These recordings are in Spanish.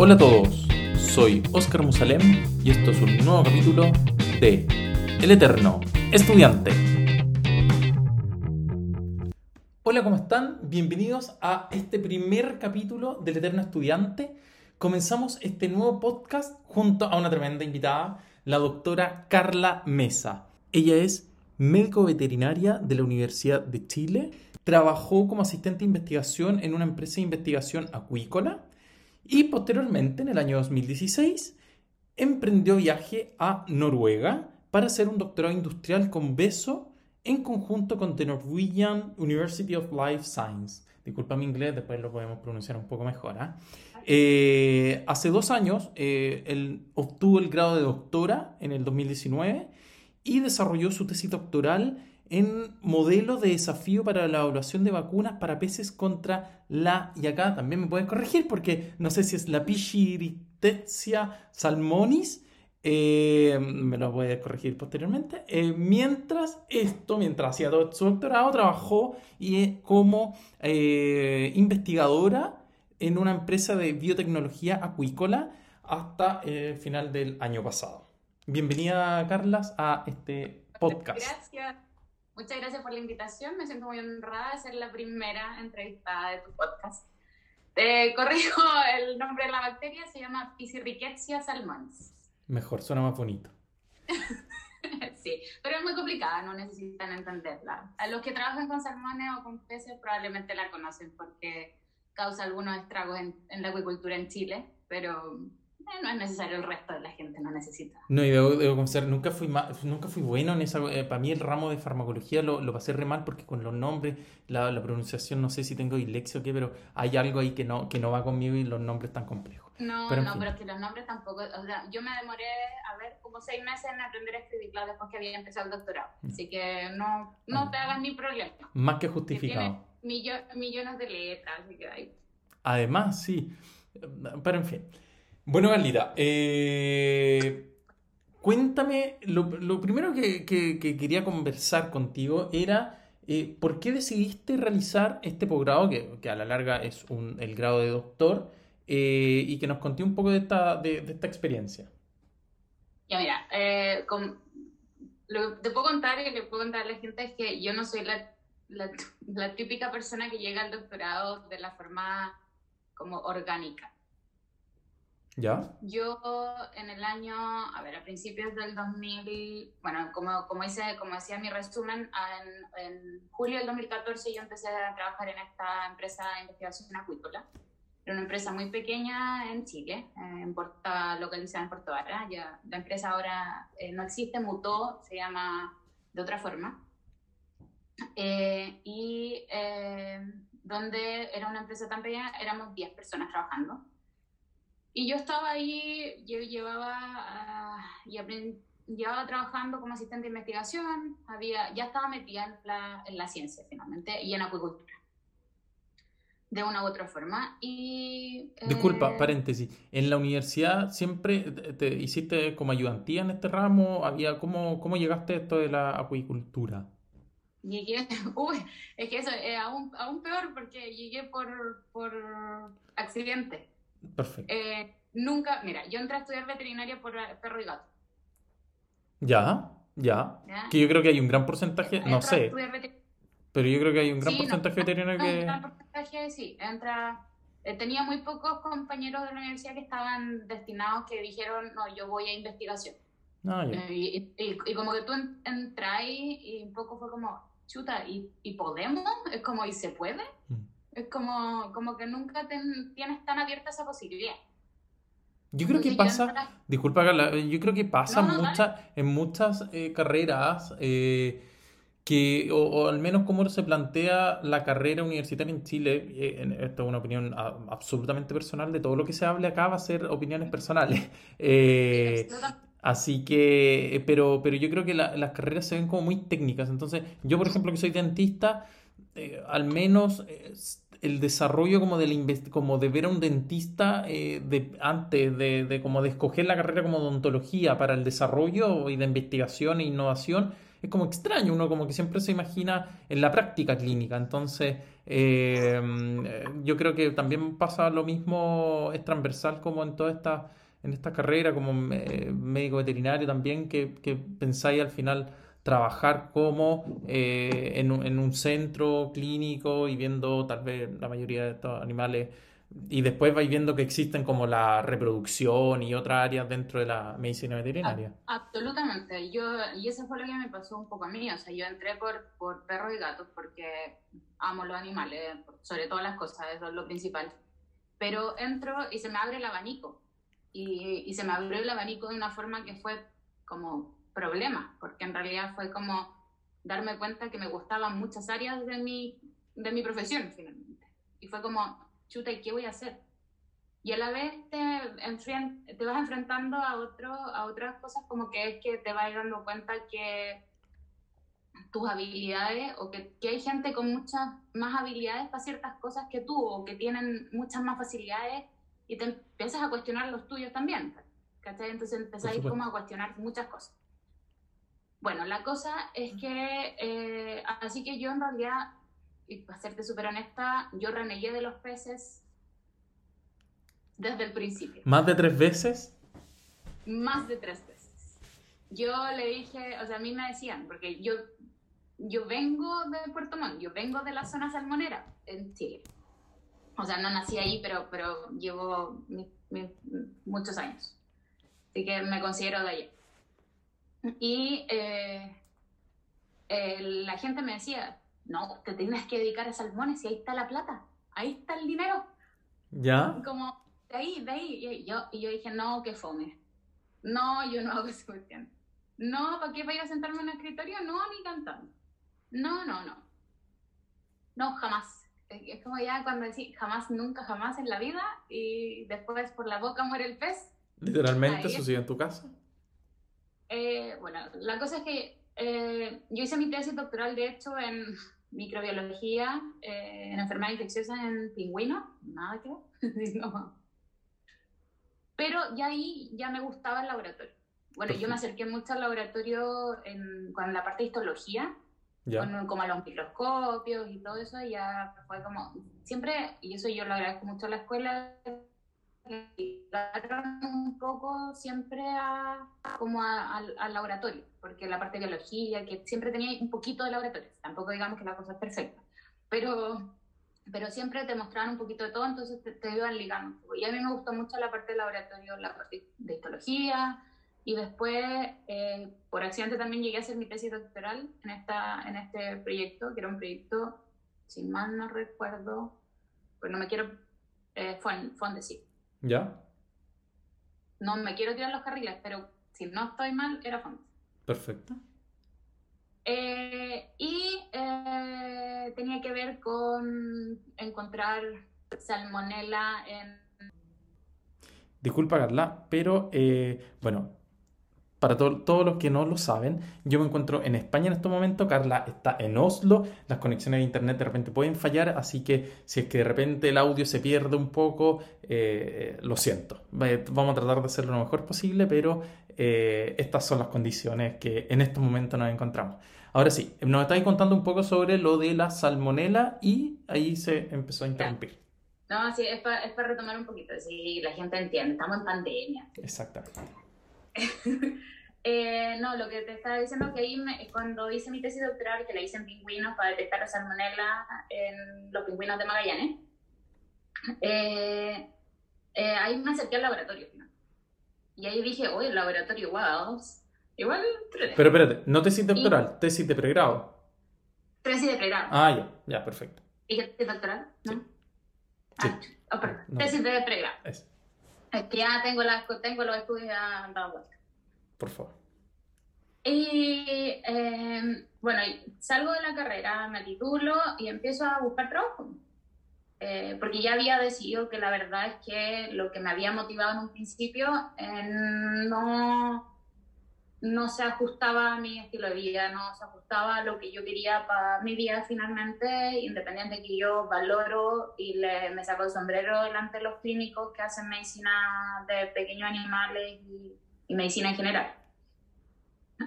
Hola a todos, soy Oscar Musalem y esto es un nuevo capítulo de El Eterno Estudiante. Hola, ¿cómo están? Bienvenidos a este primer capítulo del Eterno Estudiante. Comenzamos este nuevo podcast junto a una tremenda invitada, la doctora Carla Mesa. Ella es médico veterinaria de la Universidad de Chile. Trabajó como asistente de investigación en una empresa de investigación acuícola y posteriormente, en el año 2016, emprendió viaje a Noruega para hacer un doctorado industrial con beso en conjunto con The Norwegian University of Life Science. Disculpa mi inglés, después lo podemos pronunciar un poco mejor. ¿ah? Eh, hace dos años, eh, él obtuvo el grado de doctora en el 2019 y desarrolló su tesis doctoral en modelos de desafío para la evaluación de vacunas para peces contra la, y acá también me pueden corregir porque no sé si es la Pichiritezia salmonis, eh, me lo voy a corregir posteriormente. Eh, mientras esto, mientras hacía todo su doctorado, trabajó y, como eh, investigadora en una empresa de biotecnología acuícola hasta el final del año pasado. Bienvenida, Carlas, a este podcast. Gracias. Muchas gracias por la invitación. Me siento muy honrada de ser la primera entrevistada de tu podcast. Te corrijo el nombre de la bacteria, se llama Piscirriquetia salmonis. Mejor, suena más bonito. sí, pero es muy complicada, no necesitan entenderla. A los que trabajan con salmones o con peces probablemente la conocen porque causa algunos estragos en, en la acuicultura en Chile, pero no es necesario, el resto de la gente no necesita. No, y debo, debo confesar, nunca fui, nunca fui bueno en esa... Eh, para mí el ramo de farmacología lo, lo, pasé re mal porque con los nombres, la, la, pronunciación, no sé si tengo dislexia o qué, pero hay algo ahí que no, que no va conmigo y los nombres tan complejos. No, pero no, pero es que los nombres tampoco... O sea, yo me demoré, a ver, como seis meses en aprender a escribir, claro, después que había empezado el doctorado. Mm. Así que no, no ah. te hagas ni problema. Más que justificado. millones de letras, así que hay... Además, sí. Pero en fin. Bueno, Galita, eh, cuéntame, lo, primero que, quería conversar contigo era eh, por qué decidiste realizar este posgrado, que, a la larga es el grado de doctor, eh, y que nos conté un poco de esta, de, esta experiencia. Ya, mira, lo que te puedo contar y lo que puedo contar a la gente es que yo no soy la, la típica persona que llega al doctorado de la forma como orgánica. ¿Ya? Yo en el año, a ver, a principios del 2000, bueno, como, como, hice, como decía mi resumen, en, en, julio del 2014 yo empecé a trabajar en esta empresa de investigación acuícola. Era una empresa muy pequeña en Chile, eh, en localizada en Puerto Vara. Ya, la empresa ahora eh, no existe, mutó, se llama de otra forma. Eh, y donde era una empresa tan pequeña, éramos 10 personas trabajando. Y yo estaba ahí, yo llevaba, uh, y llevaba trabajando como asistente de investigación, había, ya estaba metida en la, en la ciencia finalmente y en acuicultura de una u otra forma. Y, Disculpa, eh, paréntesis. ¿En la universidad siempre te, hiciste como ayudantía en este ramo? Había, ¿cómo, ¿Cómo llegaste a esto de la acuicultura? Llegué, uy, es que eso es aún, aún peor porque llegué por, por accidente. Perfecto. Eh, nunca, mira, yo entré a estudiar veterinaria por perro y gato. Ya, ya. Que yo creo que hay un gran porcentaje, no sé. Pero yo creo que hay un gran porcentaje de veterinario que. Un gran porcentaje, sí. Entra. Eh, tenía muy pocos compañeros de la universidad que estaban destinados que dijeron, no, yo voy a investigación. Ah, eh, y, como que tú entras y, un poco fue como, chuta, ¿y, y podemos? Es como, ¿y se puede? Mm. Es como, como que nunca tienes tan abierta esa posibilidad. Yo creo que pasa, disculpa yo creo que pasa en muchas eh, carreras eh, que, o, al menos como se plantea la carrera universitaria en Chile, eh, esto es una opinión absolutamente personal, de todo lo que se hable acá va a ser opiniones personales. así que, pero, pero yo creo que las carreras se ven como muy técnicas. Entonces, yo por ejemplo que soy dentista, al menos el desarrollo como de, como de ver a un dentista eh, de, antes de, como de escoger la carrera como odontología para el desarrollo y de investigación e innovación es como extraño, uno como que siempre se imagina en la práctica clínica, entonces eh, yo creo que también pasa lo mismo, es transversal como en toda esta, en esta carrera, como médico veterinario también, que, que pensáis al final trabajar como eh, en, en, un centro clínico y viendo tal vez la mayoría de estos animales y después vais viendo que existen como la reproducción y otras áreas dentro de la medicina veterinaria. absolutamente. Yo, y eso fue lo que me pasó un poco a mí. O sea, yo entré por, por perros y gatos porque amo los animales, sobre todas las cosas, eso es lo principal. Pero entro y se me abre el abanico. Y, y se me abrió el abanico de una forma que fue como problema, porque en realidad fue como darme cuenta que me gustaban muchas áreas de mi, de mi profesión finalmente. Y fue como, chuta, ¿y qué voy a hacer? Y a la vez te, te vas enfrentando a, otro, a otras cosas como que es que te vas dando cuenta que tus habilidades o que, que, hay gente con muchas más habilidades para ciertas cosas que tú o que tienen muchas más facilidades y te empiezas a cuestionar los tuyos también. ¿cachai? Entonces empezáis como a cuestionar muchas cosas. Bueno, la cosa es que, eh, así que yo en realidad y para serte súper honesta, yo renegué de los peces desde el principio. ¿Más de tres veces? Más de tres veces. Yo le dije, o sea, a mí me decían, porque yo, yo vengo de Puerto Montt, yo vengo de la zona salmonera en Chile. O sea, no nací ahí, pero, pero llevo muchos años. Así que me considero de allá. Y eh, la gente me decía, no, te tienes que dedicar a salmones y ahí está la plata, ahí está el dinero. ¿Ya? Como, de ahí, de ahí. Y yo, y yo dije, no, que fome. No, yo no hago esa cuestión. No, ¿para qué voy a sentarme en un escritorio? No, ni cantando. No, no, no. No, jamás. Es como ya cuando decís jamás, nunca, jamás en la vida y después por la boca muere el pez. ¿Literalmente sucedió en tu casa? Eh, bueno, la cosa es que eh, yo hice mi tesis doctoral, de hecho, en microbiología eh, en enfermedades infecciosas en pingüinos, nada que Pero ya ahí ya me gustaba el laboratorio. Bueno, yo me acerqué mucho al laboratorio en, con la parte de histología, con, como a los microscopios y todo eso, y ya fue como, siempre, y eso yo lo agradezco mucho a la escuela, un poco siempre a, como al laboratorio, porque la parte de biología, que siempre tenía un poquito de laboratorio, tampoco digamos que la cosa es perfecta, pero, pero siempre te mostraban un poquito de todo, entonces te, iban ligando. Y a mí me gustó mucho la parte de laboratorio, la parte de histología, y después, eh, por accidente también llegué a hacer mi tesis doctoral en, esta, en este proyecto, que era un proyecto, si mal no recuerdo, pues no me quiero, eh, fue en Fondesi ¿Ya? No me quiero tirar los carriles, pero si no estoy mal, era Fontes. Perfecto. Eh, y eh, tenía que ver con encontrar salmonela en... Disculpa, Carla, pero eh, bueno, para todos los que no lo saben, yo me encuentro en España en este momento, Carla está en Oslo, las conexiones de internet de repente pueden fallar, así que si es que de repente el audio se pierde un poco, eh, lo siento. Vamos a tratar de hacerlo lo mejor posible, pero eh, estas son las condiciones que en este momento nos encontramos. Ahora sí, nos estáis contando un poco sobre lo de la salmonela y ahí se empezó a interrumpir. No, sí, es para, retomar un poquito, si la gente entiende, estamos en pandemia. Exactamente. Eh, no, lo que te estaba diciendo que ahí cuando hice mi tesis doctoral, que la hice en pingüinos para detectar la salmonella en los pingüinos de Magallanes, eh, eh, ahí me acerqué al laboratorio. Y ahí dije, oye, el laboratorio Wells, igual... Pero espérate, no tesis doctoral, tesis de pregrado. Tesis de pregrado. Ah, ya, ya, perfecto. ¿Y tesis doctoral? ¿No? Sí. Ah, oh, tesis de pregrado. Es. es. que ya tengo, la, tengo los estudios ya dado vuelta. Por favor. Y em, bueno, salgo de la carrera, me titulo y empiezo a buscar trabajo. Eh, porque ya había decidido que la verdad es que lo que me había motivado en un principio eh, no, no se ajustaba a mi estilo de vida, no se ajustaba a lo que yo quería para mi vida finalmente, independiente de que yo valoro y le, me saco el sombrero delante de los clínicos que hacen medicina de pequeños animales y y medicina en general.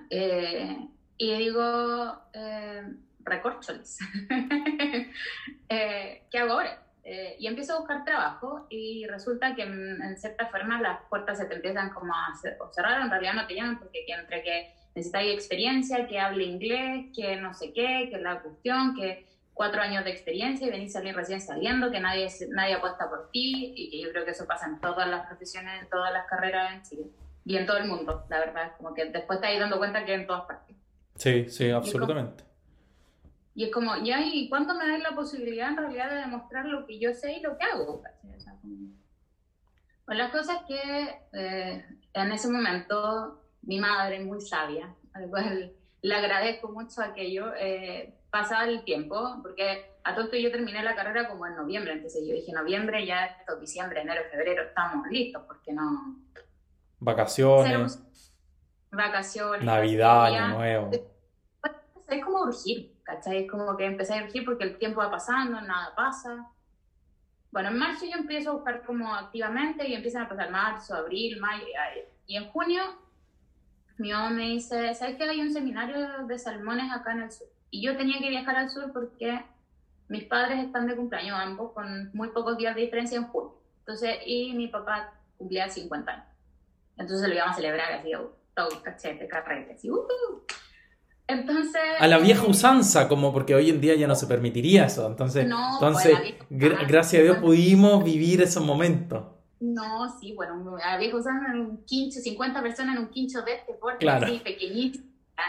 Eh, y digo, eh, eh, ¿qué hago ahora? Eh, y empiezo a buscar trabajo y resulta que en, cierta forma las puertas se te empiezan como a cerrar, en realidad no te llaman porque entre que necesitas experiencia, que hable inglés, que no sé qué, que la cuestión, que cuatro años de experiencia y venís a salir recién saliendo, que nadie, nadie apuesta por ti y que yo creo que eso pasa en todas las profesiones, en todas las carreras en Chile y en todo el mundo, la verdad, como que después te ahí dando cuenta que en todas partes. Sí, sí, absolutamente. Y es como, ya, ¿y cuándo me das la posibilidad en realidad de demostrar lo que yo sé y lo que hago? Pues las cosas que eh, en ese momento mi madre, muy sabia, al cual le agradezco mucho aquello, eh, pasaba el tiempo, porque a todo esto yo terminé la carrera como en noviembre, entonces yo dije noviembre, ya esto, diciembre, enero, febrero, estamos listos, porque no... Vacaciones. Vacaciones. Navidad, Año Nuevo. Es como urgir, ¿cachai? Es como que empecé a urgir porque el tiempo va pasando, nada pasa. Bueno, en marzo yo empiezo a buscar como activamente y empiezan a pasar marzo, abril, mayo. Y en junio mi mamá me dice, ¿sabes que hay un seminario de salmones acá en el sur? Y yo tenía que viajar al sur porque mis padres están de cumpleaños ambos con muy pocos días de diferencia en junio. Entonces, y mi papá cumplía 50 años. Entonces lo íbamos a celebrar así, todo cachete, carrete, así, uh entonces... A la vieja usanza, como porque hoy en día ya no se permitiría eso. Entonces, entonces gracias a Dios pudimos vivir esos momentos. No, sí, bueno, a la vieja usanza en un quincho, 50 personas en un quincho de este porte, claro. así, pequeñito.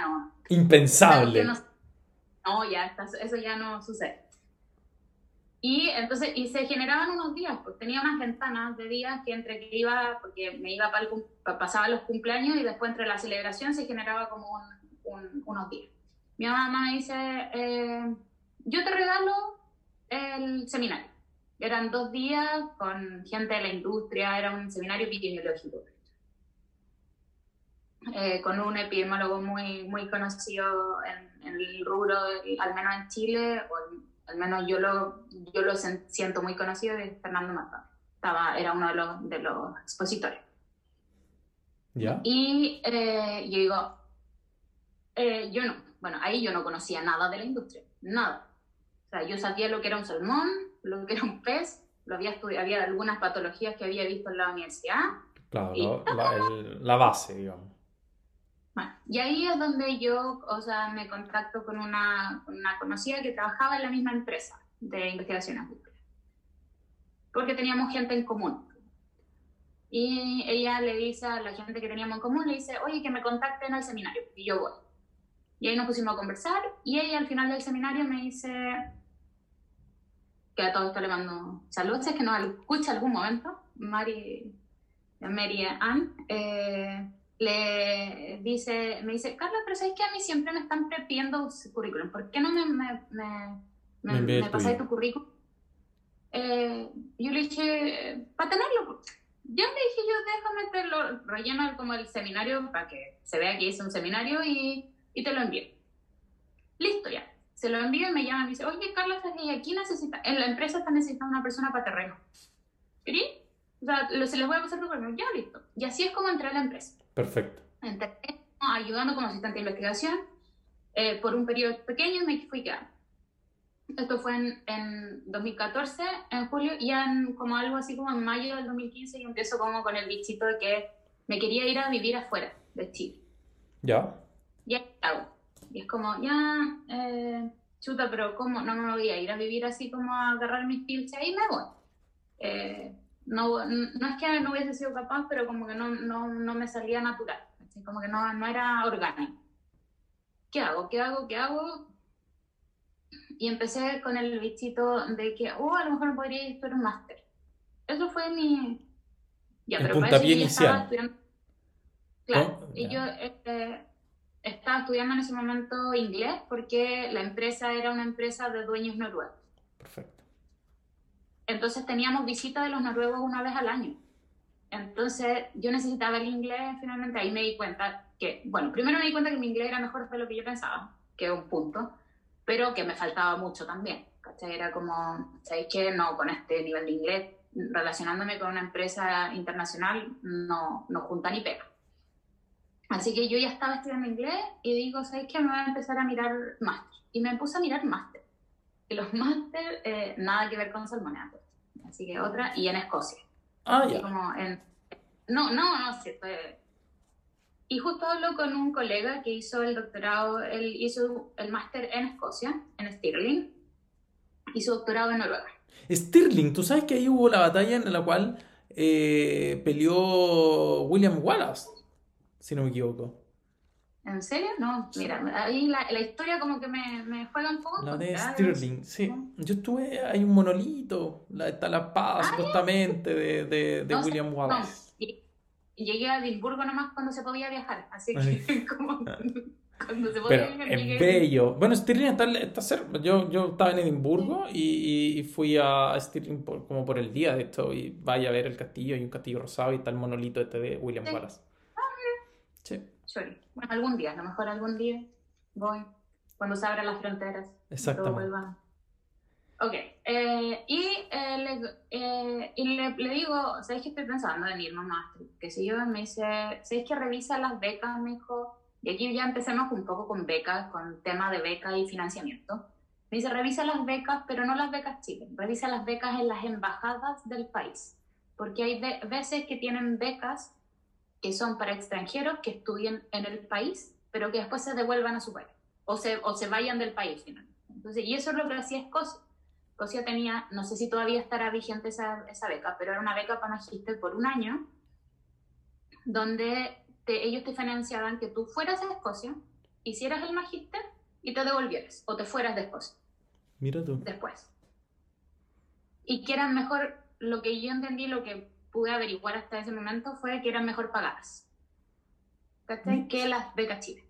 no. Impensable. No, ya, eso ya no sucede. Y entonces, y se generaban unos días, pues tenía unas ventanas de días que entre que iba, porque me iba para el, pasaba los cumpleaños y después entre la celebración se generaba como un unos días. Mi mamá me dice, eh, yo te regalo el seminario. Eran dos días con gente de la industria, era un seminario epidemiológico. Eh, con un epidemiólogo muy, muy conocido en, el rubro, al menos en Chile, o al menos yo lo, yo lo siento muy conocido, es Fernando Mata. Estaba, era uno de los, de los expositores. ¿Ya? Y eh, yo digo, eh, yo no, bueno, ahí yo no conocía nada de la industria, nada. O sea, yo sabía lo que era un salmón, lo que era un pez, lo había estudiado, había algunas patologías que había visto en la universidad. Claro, la, base, digamos. Bueno, y ahí es donde yo, o sea, me contacto con una, una conocida que trabajaba en la misma empresa de investigación agrícola. Porque teníamos gente en común. Y ella le dice a la gente que teníamos en común, le dice, oye, que me contacten al seminario. Y yo voy. Y ahí nos pusimos a conversar y ella al final del seminario me dice que a todo esto le mando saludos, es que nos escucha algún momento, Mary Ann, eh, le dice, me dice, Carla, pero ¿sabes que a mí siempre me están pidiendo currículum? ¿Por qué no me, me, me, me, pasáis tu currículum? Eh, yo le dije, para tenerlo. Yo le dije, yo déjame te lo relleno como el seminario para que se vea que hice un seminario y y te lo envío. Listo ya. Se lo envío y me llama y me dice, oye, Carlos, aquí necesita, en la empresa está necesitando una persona para terreno. ¿Querí? O sea, se les voy a pasar tu correo. Ya, listo. Y así es como entré a la empresa. Perfecto. Entré ayudando como asistente de investigación eh, por un periodo pequeño y me fui quedando. Esto fue en, en, 2014, en julio, y en, como algo así como en mayo del 2015 y empiezo como con el bichito de que me quería ir a vivir afuera de Chile. ¿Ya? ya hago. Y es como, ya, eh, chuta, pero ¿cómo? No me voy a ir a vivir así como a agarrar mis pilches ahí me voy. Eh, no, no es que no hubiese sido capaz, pero como que no, no, no me salía natural, así como que no, no era orgánico. ¿Qué hago? ¿Qué hago? ¿Qué hago? Y empecé con el bichito de que, oh, a lo mejor podría a un máster. Eso fue mi... Ya, pero para eso yo estaba estudiando... Claro, y yo... Este, estaba estudiando en ese momento inglés porque la empresa era una empresa de dueños noruegos. Perfecto. Entonces teníamos visita de los noruegos una vez al año. Entonces yo necesitaba el inglés, finalmente ahí me di cuenta que, bueno, primero me di cuenta que mi inglés era mejor de lo que yo pensaba, que un punto, pero que me faltaba mucho también. ¿cachai? Era como, ¿sabéis qué? No, con este nivel de inglés, relacionándome con una empresa internacional, no, no junta ni pega. Así que yo ya estaba estudiando inglés y digo, ¿sabes qué? Me voy a empezar a mirar máster. Y me puse a mirar máster. Y los máster, eh, nada que ver con salmoneato. Así que otra, y en Escocia. Ah, ya. Como en, no, no, no, sí, fue- Y justo hablo con un colega que hizo el doctorado, él hizo el máster en Escocia, en Stirling, y su doctorado en Noruega. Stirling, tú sabes que ahí hubo la batalla en la cual eh, peleó William Wallace, si no me equivoco. ¿En serio? No, mira, ahí la, la historia como que me, me juega un poco La de contra, Stirling, sí. Yo estuve, hay un monolito, la, está la espada supuestamente de, de, de No William no, Wallace. y- y llegué a Edimburgo nomás cuando se podía viajar, así que como cuando se podía Pero viajar es llegué. bello. Bueno, Stirling está, está cerca. Yo, yo estaba en Edimburgo y, y- fui a Stirling por- como por el día de esto. Y vaya a ver el castillo, hay un castillo rosado y está el monolito este de William Sí. Wallace. Sí, Sorry. Bueno, algún día, a lo mejor algún día voy, cuando se abran las fronteras. Exactamente. Ok, eh, y, eh, le, eh, y le, le digo, ¿sabes que estoy pensando en irme a? Que si yo me dice, ¿sabes que revisa las becas? Me dijo, y aquí ya empecemos un poco con becas, con tema de becas y financiamiento. Me dice, revisa las becas, pero no las becas Chile, revisa las becas en las embajadas del país, porque hay ve- veces que tienen becas que son para extranjeros que estudien en el país, pero que después se devuelvan a su país, o se, o se vayan del país finalmente. Entonces, y eso es lo que hacía Escocia. Escocia tenía, no sé si todavía estará vigente esa, esa beca, pero era una beca para magíster por un año, donde te- ellos te financiaban que tú fueras a Escocia, hicieras el magíster y te devolvieras, o te fueras de Escocia Mira tú. después. Y que eran mejor, lo que yo entendí, lo que pude averiguar hasta ese momento fue que eran mejor pagadas. ¿Cachai? Que las becas Chile.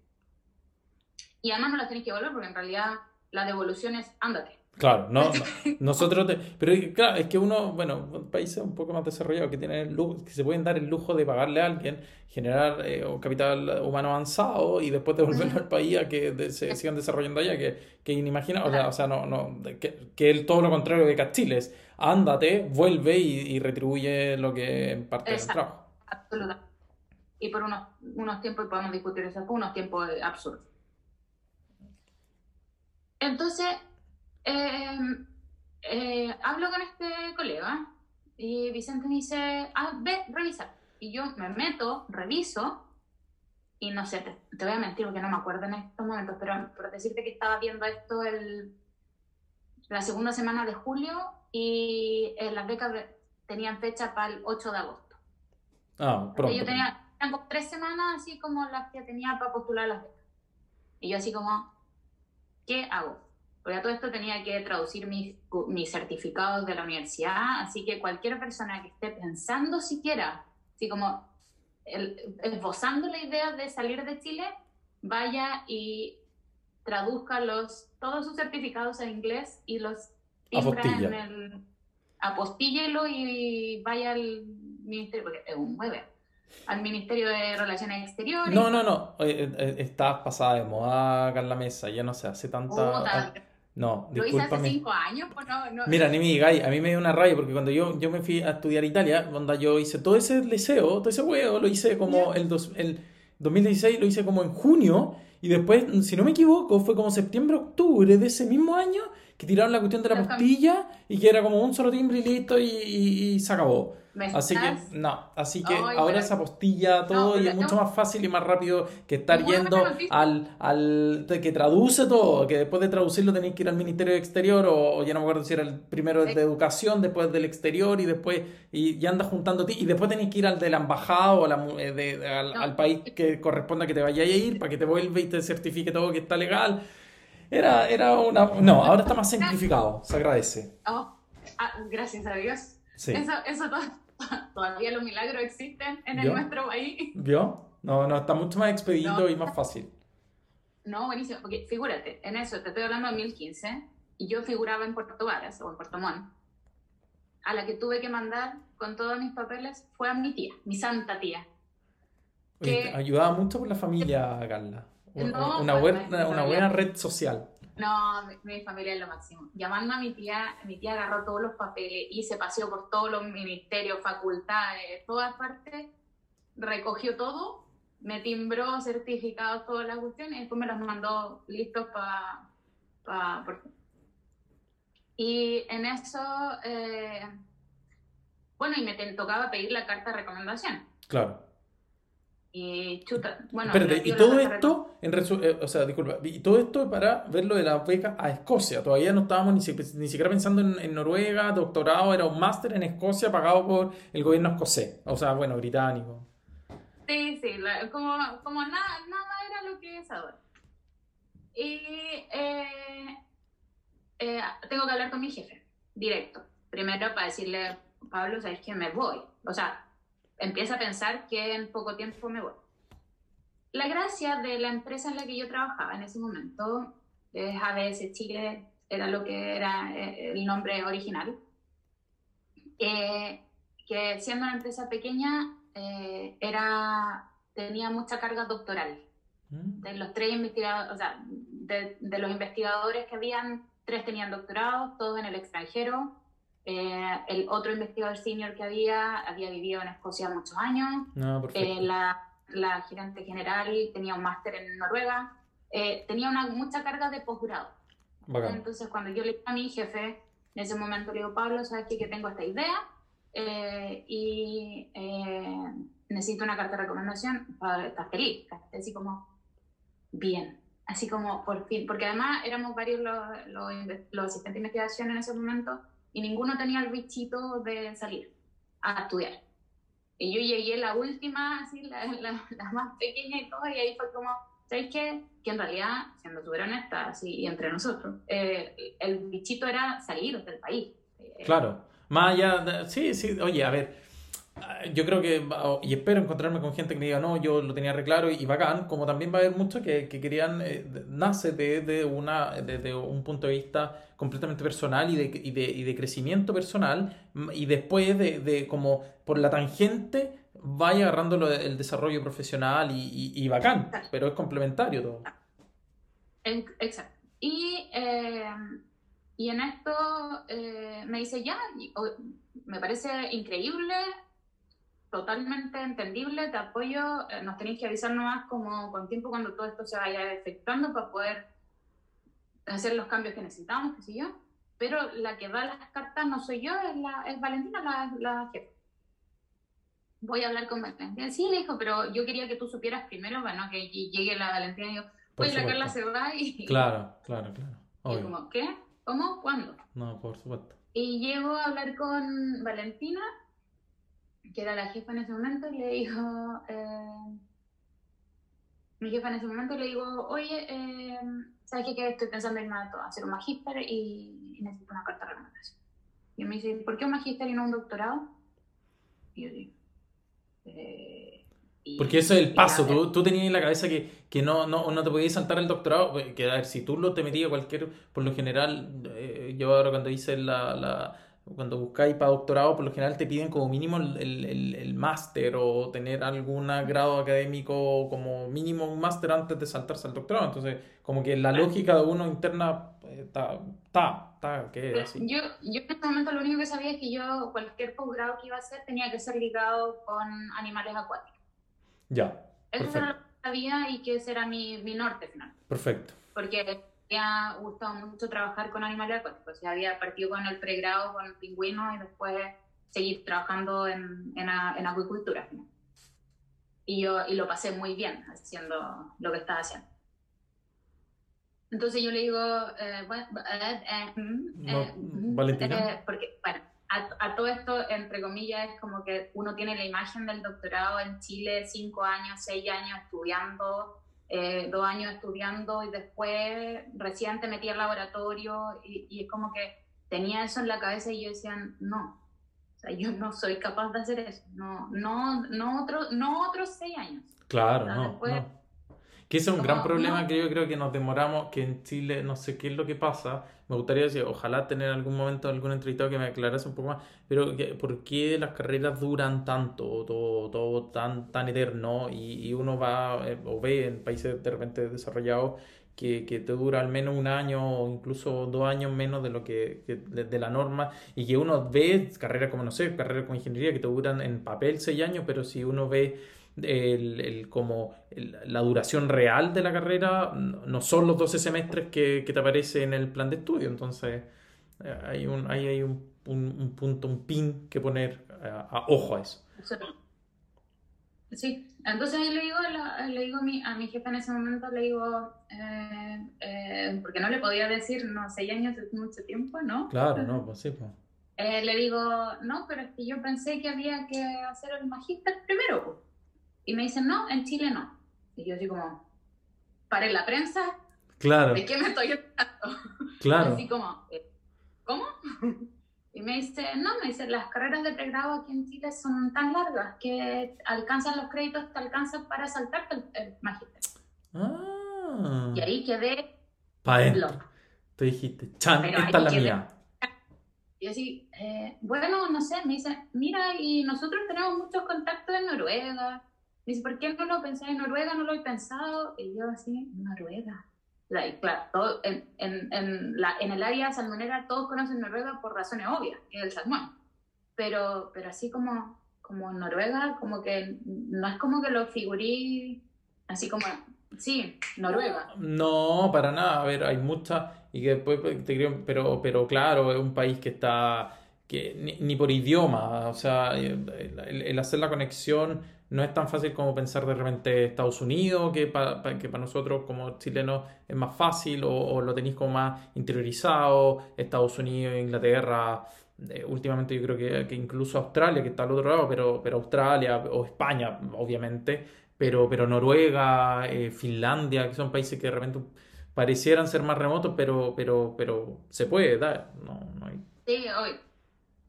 Y además no las tenés que devolver porque en realidad la devolución es ándate. Claro, no, no, nosotros, te- pero claro, es que uno, bueno, países un poco más desarrollados que tienen el lujo, que se pueden dar el lujo de pagarle a alguien, generar eh, un capital humano avanzado y después devolverlo al país a que de- se sigan desarrollando allá, que, que inimagina, o sea, o sea, no, no, que, que es todo lo contrario de Castile, es ándate, vuelve y, y retribuye lo que en parte del trabajo. Absolutamente. Y por unos, unos tiempos, y podemos discutir eso, por unos tiempos absurdos. Entonces, eh, eh, hablo con este colega y Vicente me dice, ah, ve, revisa. Y yo me meto, reviso, y no sé, te, te voy a mentir porque no me acuerdo en estos momentos, pero por decirte que estaba viendo esto el, la segunda semana de julio y eh, las becas tenían fecha para el 8 de agosto. Ah, pronto. yo tenía como tres semanas así como las que tenía para postular las becas. Y yo así como, ¿qué hago? Porque a todo esto tenía que traducir mis, mis certificados de la universidad, así que cualquier persona que esté pensando siquiera, así como el- esbozando la idea de salir de Chile, vaya y traduzca los, todos sus certificados en inglés y los timbra Apostilla. en el apostíllelo y vaya al ministerio, porque es un web, al Ministerio de Relaciones Exteriores. No, no, no, eh, eh, estás pasada de moda, Carla Mesa, ya no sé, hace tanta... No, lo hice hace cinco años, pues no, no. Mira, ni me digáis, a mí me dio una rabia porque cuando yo, yo me fui a estudiar a Italia, donde yo hice todo ese liceo, todo ese huevo, lo hice como el, dos, el 2016, lo hice como en junio, y después, si no me equivoco, fue como septiembre, octubre de ese mismo año que tiraron la cuestión de la postilla y que era como un solo timbre y listo y, y- y se acabó. ¿Me Así que, no, así que Ay, ahora pero- esa postilla, todo, y es mucho no. más fácil y más rápido que estar Muy yendo al, al de que traduce todo, que después de traducirlo tenéis que ir al Ministerio de Exterior, o, o ya no me acuerdo si era el primero de Educación, después del Exterior, y después, y, y andas juntando ti, y después tenéis que ir al de la embajada o la eh, de- de- al, No. al país que corresponda que te vayas a ir, para que te vuelva y te certifique todo que está legal. Era, era una... No, ahora está más simplificado, se agradece. Oh, ah, gracias a Dios. Sí. Eso, eso to- todavía los milagros existen en nuestro país. ¿Vio? No, no, está mucho más expedito No. y más fácil. No, buenísimo. Porque figúrate, en eso te estoy hablando de 2015 y yo figuraba en Puerto Varas o en Puerto Montt. A la que tuve que mandar con todos mis papeles fue a mi tía, mi santa tía. Que- ayudaba mucho por la familia, Carla. Una, No, una pues, buena, una buena red social. No, mi, mi familia es lo máximo. Llamando a mi tía, mi tía agarró todos los papeles y se paseó por todos los ministerios, facultades, todas partes, recogió todo, me timbró certificados todas las cuestiones y después me los mandó listos para... Pa, y en eso, eh, bueno, y me tocaba pedir la carta de recomendación. Claro. Y chuta, bueno. Espérate, y todo esto, en eh, o sea, disculpa, y todo esto para ver lo de la beca a Escocia. Todavía no estábamos ni, ni siquiera pensando en, Noruega, doctorado, era un máster en Escocia pagado por el gobierno escocés, o sea, bueno, británico. Sí, sí, como, como nada, nada era lo que es ahora. Y eh, eh, tengo que hablar con mi jefe, directo. Primero para decirle, Pablo, sabes que me voy. O sea, empieza a pensar que en poco tiempo me voy. La gracia de la empresa en la que yo trabajaba en ese momento, es ABS Chile, era lo que era eh, el nombre original, eh, que siendo una empresa pequeña eh, era, tenía mucha carga doctoral. Mm. De los tres investigadores, o sea, de, de los investigadores que habían, tres tenían doctorado, todos en el extranjero, eh, el otro investigador senior que había había vivido en Escocia muchos años. Ah, eh, la, la, gerente general tenía un máster en Noruega. Eh, tenía una, mucha carga de posgrado. Entonces, cuando yo le dije a mi jefe, en ese momento le digo, Pablo, ¿sabes qué? Que tengo esta idea y necesito una carta de recomendación. Estás feliz. Así como, bien. Así como, por fin. Porque además éramos varios los, los, los asistentes de investigación en ese momento y ninguno tenía el bichito de salir a estudiar. Y yo llegué la última, así, la, la, más pequeña y todo, y ahí fue como, ¿sabéis qué? Que en realidad, siendo súper honesta, así, y entre nosotros, eh, el bichito era salir del país. Claro, más allá, sí, sí, oye, a ver, yo creo que, y espero encontrarme con gente que me diga, no, yo lo tenía re claro y, bacán, como también va a haber muchos que, que querían, eh, nace desde una, desde un punto de vista completamente personal y de, y de, y de crecimiento personal, y después de, de, como por la tangente vaya agarrando el desarrollo profesional y, y, bacán, pero es complementario todo. Exacto. Y, eh, y en esto eh, me dice, ya, me parece increíble totalmente entendible, te apoyo, eh, nos tenéis que avisar nomás como con tiempo cuando todo esto se vaya efectuando para poder hacer los cambios que necesitamos, qué sé yo. Pero la que da las cartas no soy yo, es, la, es Valentina la, la jefa. Voy a hablar con Valentina. Sí, le dijo, pero yo quería que tú supieras primero, bueno, que llegue la Valentina y yo, pues la Carla se va y... Claro, claro, claro. Y como, ¿qué? ¿Cómo? ¿Cuándo? No, por supuesto. Y llego a hablar con Valentina que era la jefa en ese momento, y le dijo, eh, mi jefa en ese momento le digo, oye, eh, ¿sabes qué? Estoy pensando en hacer un magíster y, necesito una carta de recomendación. Y me dice, ¿por qué un magíster y no un doctorado? Y yo digo, eh, porque eso es el paso, tú, tú, tenías en la cabeza que, que no, no, no te podías saltar el doctorado, que a ver, si tú lo te metías cualquier, por lo general, yo ahora cuando hice la, la cuando buscáis para doctorado, por lo general te piden como mínimo el, el, el máster o tener algún grado académico como mínimo un máster antes de saltarse al doctorado. Entonces, como que la lógica de uno interna eh, está, está, está, que es así. Yo, yo en este momento lo único que sabía es que yo cualquier posgrado que iba a hacer tenía que ser ligado con animales acuáticos. Ya. Eso era lo que sabía y que ese era mi, mi norte final. Perfecto. Porque me ha gustado mucho trabajar con animales acuáticos. O sea, había partido con el pregrado, con el pingüino y después seguir trabajando en, en, en acuicultura. Y yo y lo pasé muy bien haciendo lo que estaba haciendo. Entonces yo le digo, eh, bueno, eh, eh, mm, mm, Valentina. porque, bueno, a, a, todo esto, entre comillas, es como que uno tiene la imagen del doctorado en Chile, cinco años, seis años estudiando, eh, dos años estudiando y después recién te metí al laboratorio y, y, es como que tenía eso en la cabeza y yo decía, no, o sea, yo no soy capaz de hacer eso, no, no, no, otro, no otros seis años. Claro, no, no. Que ese es un gran problema que yo creo que nos demoramos, que en Chile no sé qué es lo que pasa. Me gustaría decir, ojalá tener algún momento algún entrevistado que me aclarase un poco más, pero ¿por qué las carreras duran tanto, todo, todo tan, tan eterno? Y, y uno va eh, o ve en países de repente desarrollados que, que, te dura al menos un año o incluso dos años menos de lo que, de, la norma y que uno ve carreras como no sé, carreras como ingeniería que te duran en papel seis años, pero si uno ve el, el como la duración real de la carrera no son los 12 semestres que, que te aparece en el plan de estudio. Entonces, eh, hay un, hay, hay un, un, punto, un pin que poner a, ojo a eso. Sí, entonces le digo, le digo a, mi, a mi jefe en ese momento, le digo, eh, eh, porque no le podía decir, no, seis años es mucho tiempo, ¿no? Claro, no, pues sí, pues. le digo, no, pero es que yo pensé que había que hacer el magíster primero. Y me dicen, no, en Chile no. Y yo así como, ¿para la prensa? Claro. ¿De qué me estoy hablando? Claro. Así como, ¿cómo? Y me dice, no, me dice, las carreras de pregrado aquí en Chile son tan largas que alcanzan los créditos, te alcanzan para saltarte el, el. Ah. Y ahí quedé para Te dijiste, chan, esta es la mía. Y así, eh, bueno, no sé, me dice, mira, y nosotros tenemos muchos contactos en Noruega. Me dice, ¿por qué no lo pensé en Noruega? No lo he pensado. Y yo así, Noruega claro, en, en, en, la, en, el área salmonera todos conocen Noruega por razones obvias, que es el salmón. Pero, pero así como, como Noruega, como que no es como que lo figurí así como, sí, Noruega. No, para nada. A ver, hay muchas y que después te creo, pero, pero claro, es un país que está que ni, por idioma, o sea, el hacer la conexión no es tan fácil como pensar de repente Estados Unidos, que para que nosotros como chilenos es más fácil o, lo tenéis como más interiorizado, Estados Unidos, Inglaterra, eh, últimamente yo creo que, que, incluso Australia, que está al otro lado, pero, pero Australia o España, obviamente, pero, pero Noruega, eh, Finlandia, que son países que de repente parecieran ser más remotos, pero, pero, pero se puede dar, no, no hay... Sí, hoy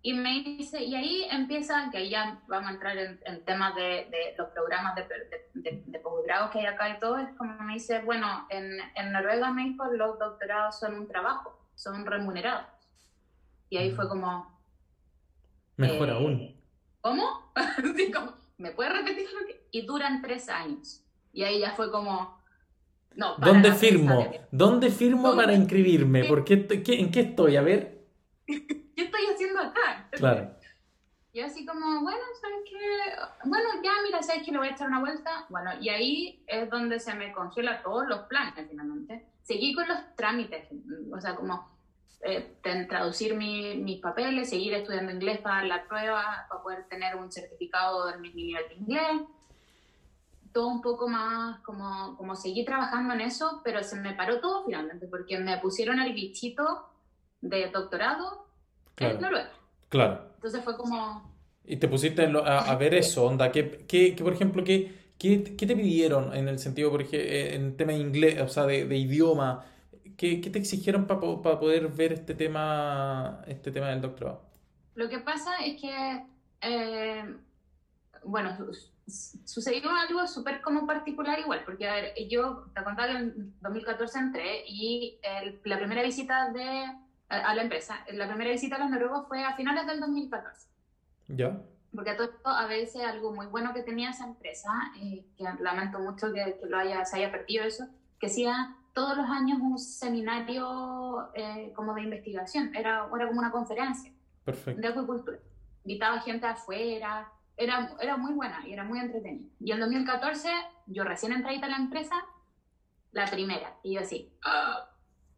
y me dice, y ahí empieza, que ya vamos a entrar en, temas de, de, los programas de, de, de, posgrado que hay acá y todo, es como me dice, bueno, en, en Noruega me dijo, los doctorados son un trabajo, son remunerados. Y ahí fue como... Mejor eh, aún. ¿Cómo? ¿Me puedes repetir lo que...? Y duran tres años. Y ahí ya fue como... No, ¿Dónde firmo? ¿Dónde firmo para inscribirme? ¿Por qué, ¿En qué estoy? A ver. ¿qué estoy haciendo acá? Claro. Y así como, bueno, ¿sabes qué? Bueno, ya, mira, ¿sabes que le voy a echar una vuelta? Bueno, y ahí es donde se me congela todos los planes, finalmente. Seguí con los trámites, o sea, como eh, traducir mis papeles, seguir estudiando inglés para la prueba, para poder tener un certificado de mi nivel de inglés. Todo un poco más, como, como seguí trabajando en eso, pero se me paró todo finalmente, porque me pusieron el bichito de doctorado claro. Noruega. Claro. Entonces fue como... Y te pusiste a, ver eso, onda, que, que, por ejemplo, ¿qué, qué, te pidieron en el sentido, por ejemplo, en tema de inglés, o sea, de, de idioma? ¿Qué, ¿Qué, te exigieron para poder ver este tema, este tema del doctorado? Lo que pasa es que, eh, bueno, sucedió algo súper como particular igual, porque a ver, yo te contaba que en 2014 entré y la primera visita de a, la empresa. La primera visita a los noruegos fue a finales del 2014. ¿Ya? Porque todo esto, a veces algo muy bueno que tenía esa empresa, eh, que lamento mucho que, lo haya, se haya perdido eso, que hacía todos los años un seminario eh, como de investigación, era, era como una conferencia Perfecto. de acuicultura. Invitaba gente afuera, era, era muy buena y era muy entretenida. Y en 2014, yo recién entré a la empresa, la primera, y yo así, ¡Ah!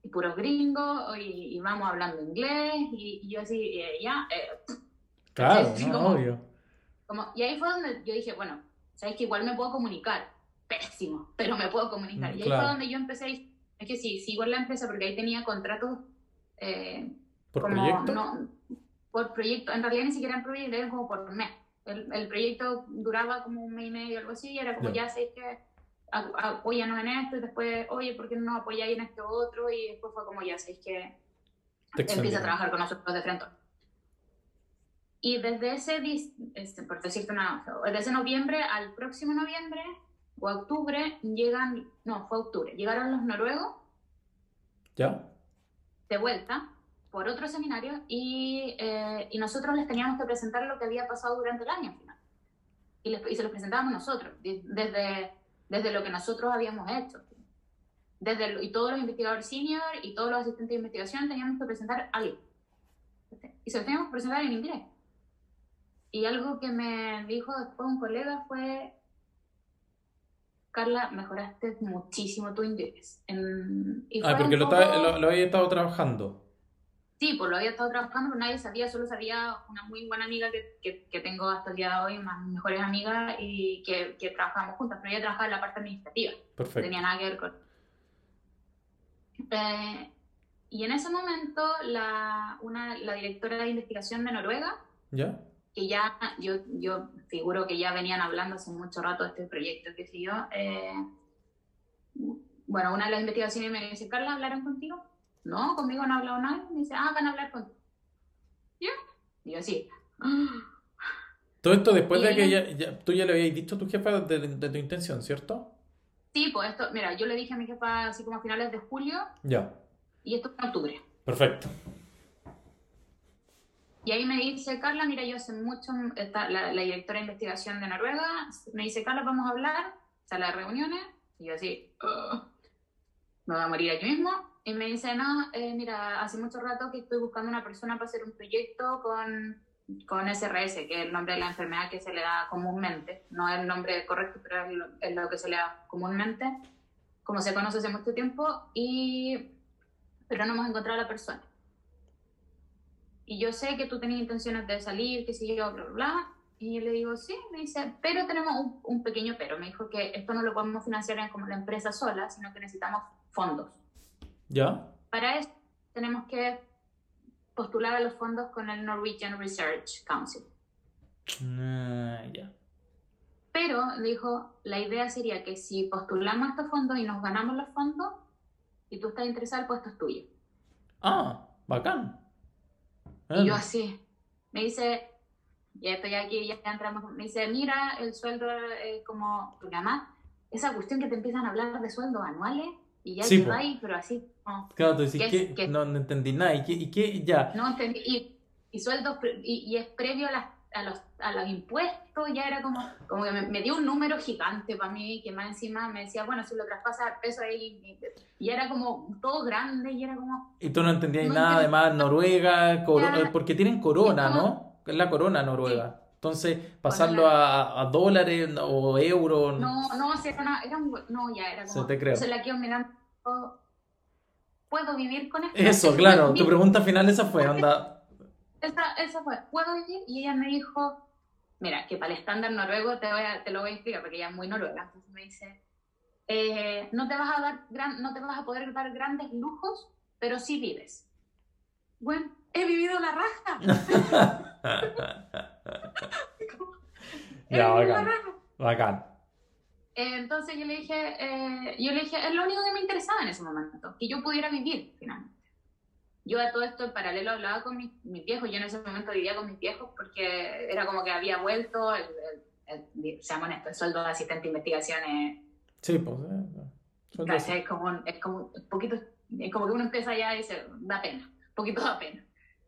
Y puros gringos, y, vamos hablando inglés, y, yo así, eh, ya. Eh, claro, obvio. Como, y ahí fue donde yo dije, bueno, sabes que igual me puedo comunicar, pésimo, pero me puedo comunicar. y ahí fue donde yo empecé, es que sí, sigo en la empresa porque ahí tenía contratos. Eh, ¿Por como, proyecto? No, por proyecto, en realidad ni siquiera en proyecto, era como por mes. El, el, proyecto duraba como un mes y medio, algo así, y era como, ya sé que apóyanos en esto y después, oye, ¿por qué no nos apoyáis en esto otro? Y después fue como, ya sabéis que empieza a trabajar con nosotros de frente. Y desde ese, este, por decirte una, desde ese noviembre al próximo noviembre o octubre llegan, no, fue octubre, llegaron los noruegos. ¿Ya? De vuelta por otro seminario y, eh, y nosotros les teníamos que presentar lo que había pasado durante el año final. Y, les, y se los presentábamos nosotros, desde desde lo que nosotros habíamos hecho. Desde y todos los investigadores senior y todos los asistentes de investigación teníamos que presentar algo. Y se lo teníamos que presentar en inglés. Y algo que me dijo después un colega fue, Carla, mejoraste muchísimo tu inglés. En, ah, porque lo, lo, lo había estado trabajando. Sí, pues lo había estado trabajando, pero nadie sabía, solo sabía una muy buena amiga que, que, tengo hasta el día de hoy, más mejores amigas, y que, que trabajamos juntas, pero ella trabajaba en la parte administrativa. Perfecto. No tenía nada que ver con... Eh, y en ese momento, la, una, la directora de investigación de Noruega, ¿Ya? que ya, yo, yo figuro que ya venían hablando hace mucho rato de este proyecto, que sé yo, eh, bueno, una de las investigaciones me dice, Carla, ¿hablaron contigo? No, conmigo no ha hablado nadie. Me dice, ah, van a hablar contigo. ¿Ya? Y yo, sí. Todo esto después de que ya, tú ya le habías dicho a tu jefa de, tu intención, ¿cierto? Sí, pues esto, mira, yo le dije a mi jefa así como a finales de julio. Ya. Y esto en octubre. Perfecto. Y ahí me dice, Carla, mira, yo hace mucho, está la, directora de investigación de Noruega, me dice, Carla, vamos a hablar, sala de reuniones, y yo así, me voy a morir aquí mismo. Y me dice, no, eh, mira, hace mucho rato que estoy buscando una persona para hacer un proyecto con, con SRS, que es el nombre de la enfermedad que se le da comúnmente. No es el nombre correcto, pero es lo, es lo que se le da comúnmente, como se conoce hace mucho tiempo, y, pero no hemos encontrado a la persona y yo sé que tú tenías intenciones de salir, qué sé yo, bla, bla, bla. Y yo le digo, sí, me dice, pero tenemos un, pequeño pero. Me dijo que esto no lo podemos financiar como la empresa sola, sino que necesitamos fondos. ¿Ya? Para eso tenemos que postular a los fondos con el Norwegian Research Council. Ah, ya. Pero dijo, la idea sería que si postulamos a estos fondos y nos ganamos los fondos, y tú estás interesado, el puesto es tuyo. Ah, bacán. Y yo así, me dice, ya estoy aquí, ya entramos, me dice, mira, el sueldo es como, además, esa cuestión que te empiezan a hablar de sueldos anuales, y ya sí, ahí, pero así. claro, tú dices, ¿qué? No, no, entendí nada, ¿y qué? Y qué ya? No entendí, y, y sueldos, y, y, es previo a, las, a, los, a los impuestos, ya era como, como que me, dio un número gigante para mí, que más encima me decía, bueno, si lo traspasas peso ahí, y, era como todo grande, y era como... Y tú no entendías nada, además, Noruega, porque tienen corona, ¿no? Es la corona Noruega. Entonces, pasarlo a, a, dólares o euros. No, no, era, era un, no, ya era como. Se te creo. Se la quiero mirando. ¿Puedo vivir con esto? Eso, claro. Tu pregunta final esa fue, anda. esa, esa fue, ¿puedo vivir? Y ella me dijo, mira, que para el estándar noruego te, voy a, te lo voy a explicar porque ella es muy noruega. Entonces me dice, eh, no, te vas a dar gran, no te vas a poder dar grandes lujos, pero sí vives. Bueno, he vivido la raja. ya, bacán. Bacán. entonces yo le dije, eh, yo le dije, es lo único que me interesaba en ese momento, que yo pudiera vivir finalmente. Yo a todo esto en paralelo hablaba con mis, viejos, yo en ese momento vivía con mis viejos porque era como que había vuelto, el, el, seamos honestos, el sueldo de asistente de investigaciones. Sí, pues. Eh, es como, es como un poquito, es como que uno empieza ya y dice, da pena, un poquito da pena.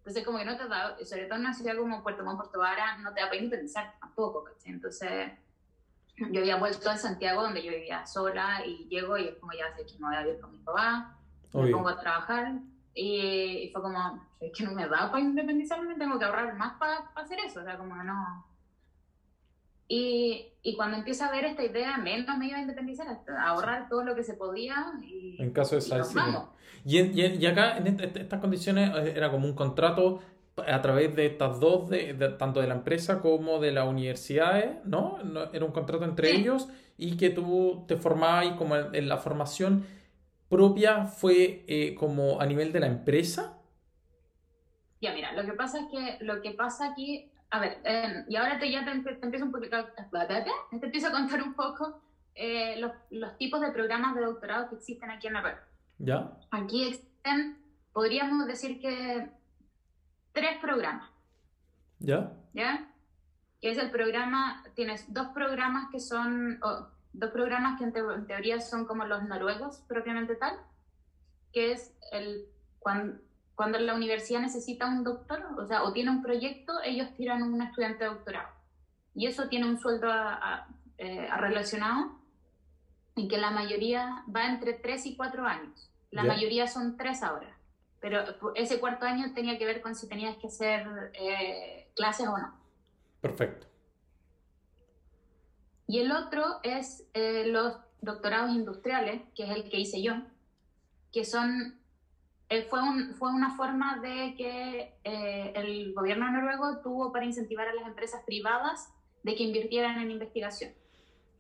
Entonces, como que no te da, sobre todo en una ciudad como Puerto Montt, Puerto Vara, no te da pena pensar tampoco, ¿cachai? Entonces, yo había vuelto a Santiago, donde yo vivía sola, y llego y es como ya sé que me voy a vivir con mi papá, me pongo a trabajar, y, fue como, es que no me da para independizarme, tengo que ahorrar más para hacer eso, o sea, como no. Y, y, cuando empieza a ver esta idea, menos me iba a independizar, a ahorrar todo lo que se podía. Y, en caso de esa y, y, y, acá, en estas condiciones, eh, era como un contrato a través de estas dos, de, tanto de la empresa como de las universidades, ¿no? Era un contrato entre ellos y que tú te formabas y como en, la formación propia fue eh, como a nivel de la empresa. Ya, mira, lo que pasa es que lo que pasa aquí a ver, em, y ahora te, ya te, empiezo un poquito, te empiezo a contar un poco eh, los, los, tipos de programas de doctorado que existen aquí en la red. ¿Ya? Aquí existen, podríamos decir que tres programas. ¿Ya? ¿Ya? Que es el programa, tienes dos programas que son, dos programas que en, teoría son como los noruegos propiamente tal, que es el, cuando, cuando la universidad necesita un doctor, o sea, o tiene un proyecto, ellos tiran un estudiante de doctorado. Y eso tiene un sueldo eh, relacionado en que la mayoría va entre 3 y 4 años. La mayoría son 3 ahora. Pero ese cuarto año tenía que ver con si tenías que hacer eh, clases o no. Perfecto. Y el otro es eh, los doctorados industriales, que es el que hice yo, que son, fue, un, fue una forma de que eh, el gobierno noruego tuvo para incentivar a las empresas privadas de que invirtieran en investigación.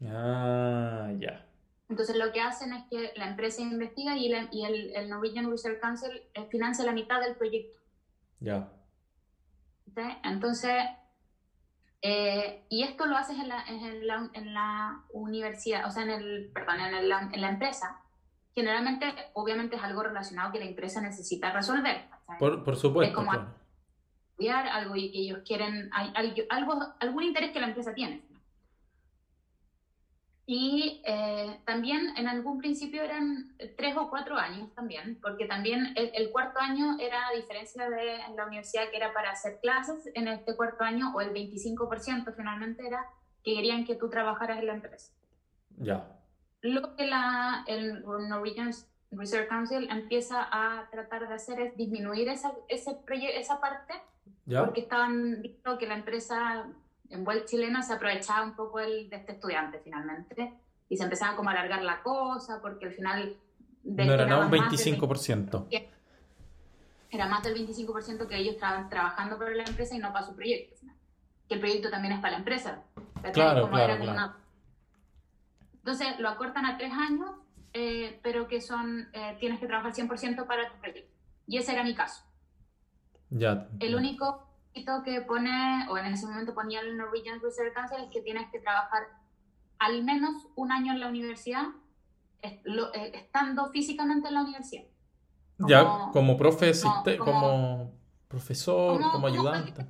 Ah, ya. Entonces lo que hacen es que la empresa investiga y, y el, el, Norwegian Research Council eh, financia la mitad del proyecto. Ya. Entonces, eh, y esto lo haces en la, en, la, en la, universidad, o sea, en, el, perdón, en, el, en, la empresa. Generalmente, obviamente es algo relacionado que la empresa necesita resolver. Por, por, supuesto. Es como estudiar algo y que ellos quieren, algo, algún interés que la empresa tiene. Y eh, también en algún principio eran tres o cuatro años también, porque también el, cuarto año era a diferencia de en la universidad que era para hacer clases, en este cuarto año o el 25% finalmente era que querían que tú trabajaras en la empresa. Ya. Lo que la, el Norwegian Research Council empieza a tratar de hacer es disminuir esa, ese, esa parte, ¿Ya? porque estaban viendo que la empresa en Vuel chileno se aprovechaba un poco el, de este estudiante finalmente y se empezaba como a alargar la cosa porque al final... No era nada un 25%. era más del 25% que ellos estaban trabajando para la empresa y no para su proyecto. Que el proyecto también es para la empresa. Claro, claro, claro. Entonces lo acortan a tres años, eh, pero que son, eh, tienes que trabajar 100% para tu proyecto. Y ese era mi caso. Ya. El único que pone, o en ese momento ponía el Norwegian Research Council, es que tienes que trabajar al menos un año en la universidad, eh, estando físicamente en la universidad. ya, como, profe, como, profesor, como, ayudante.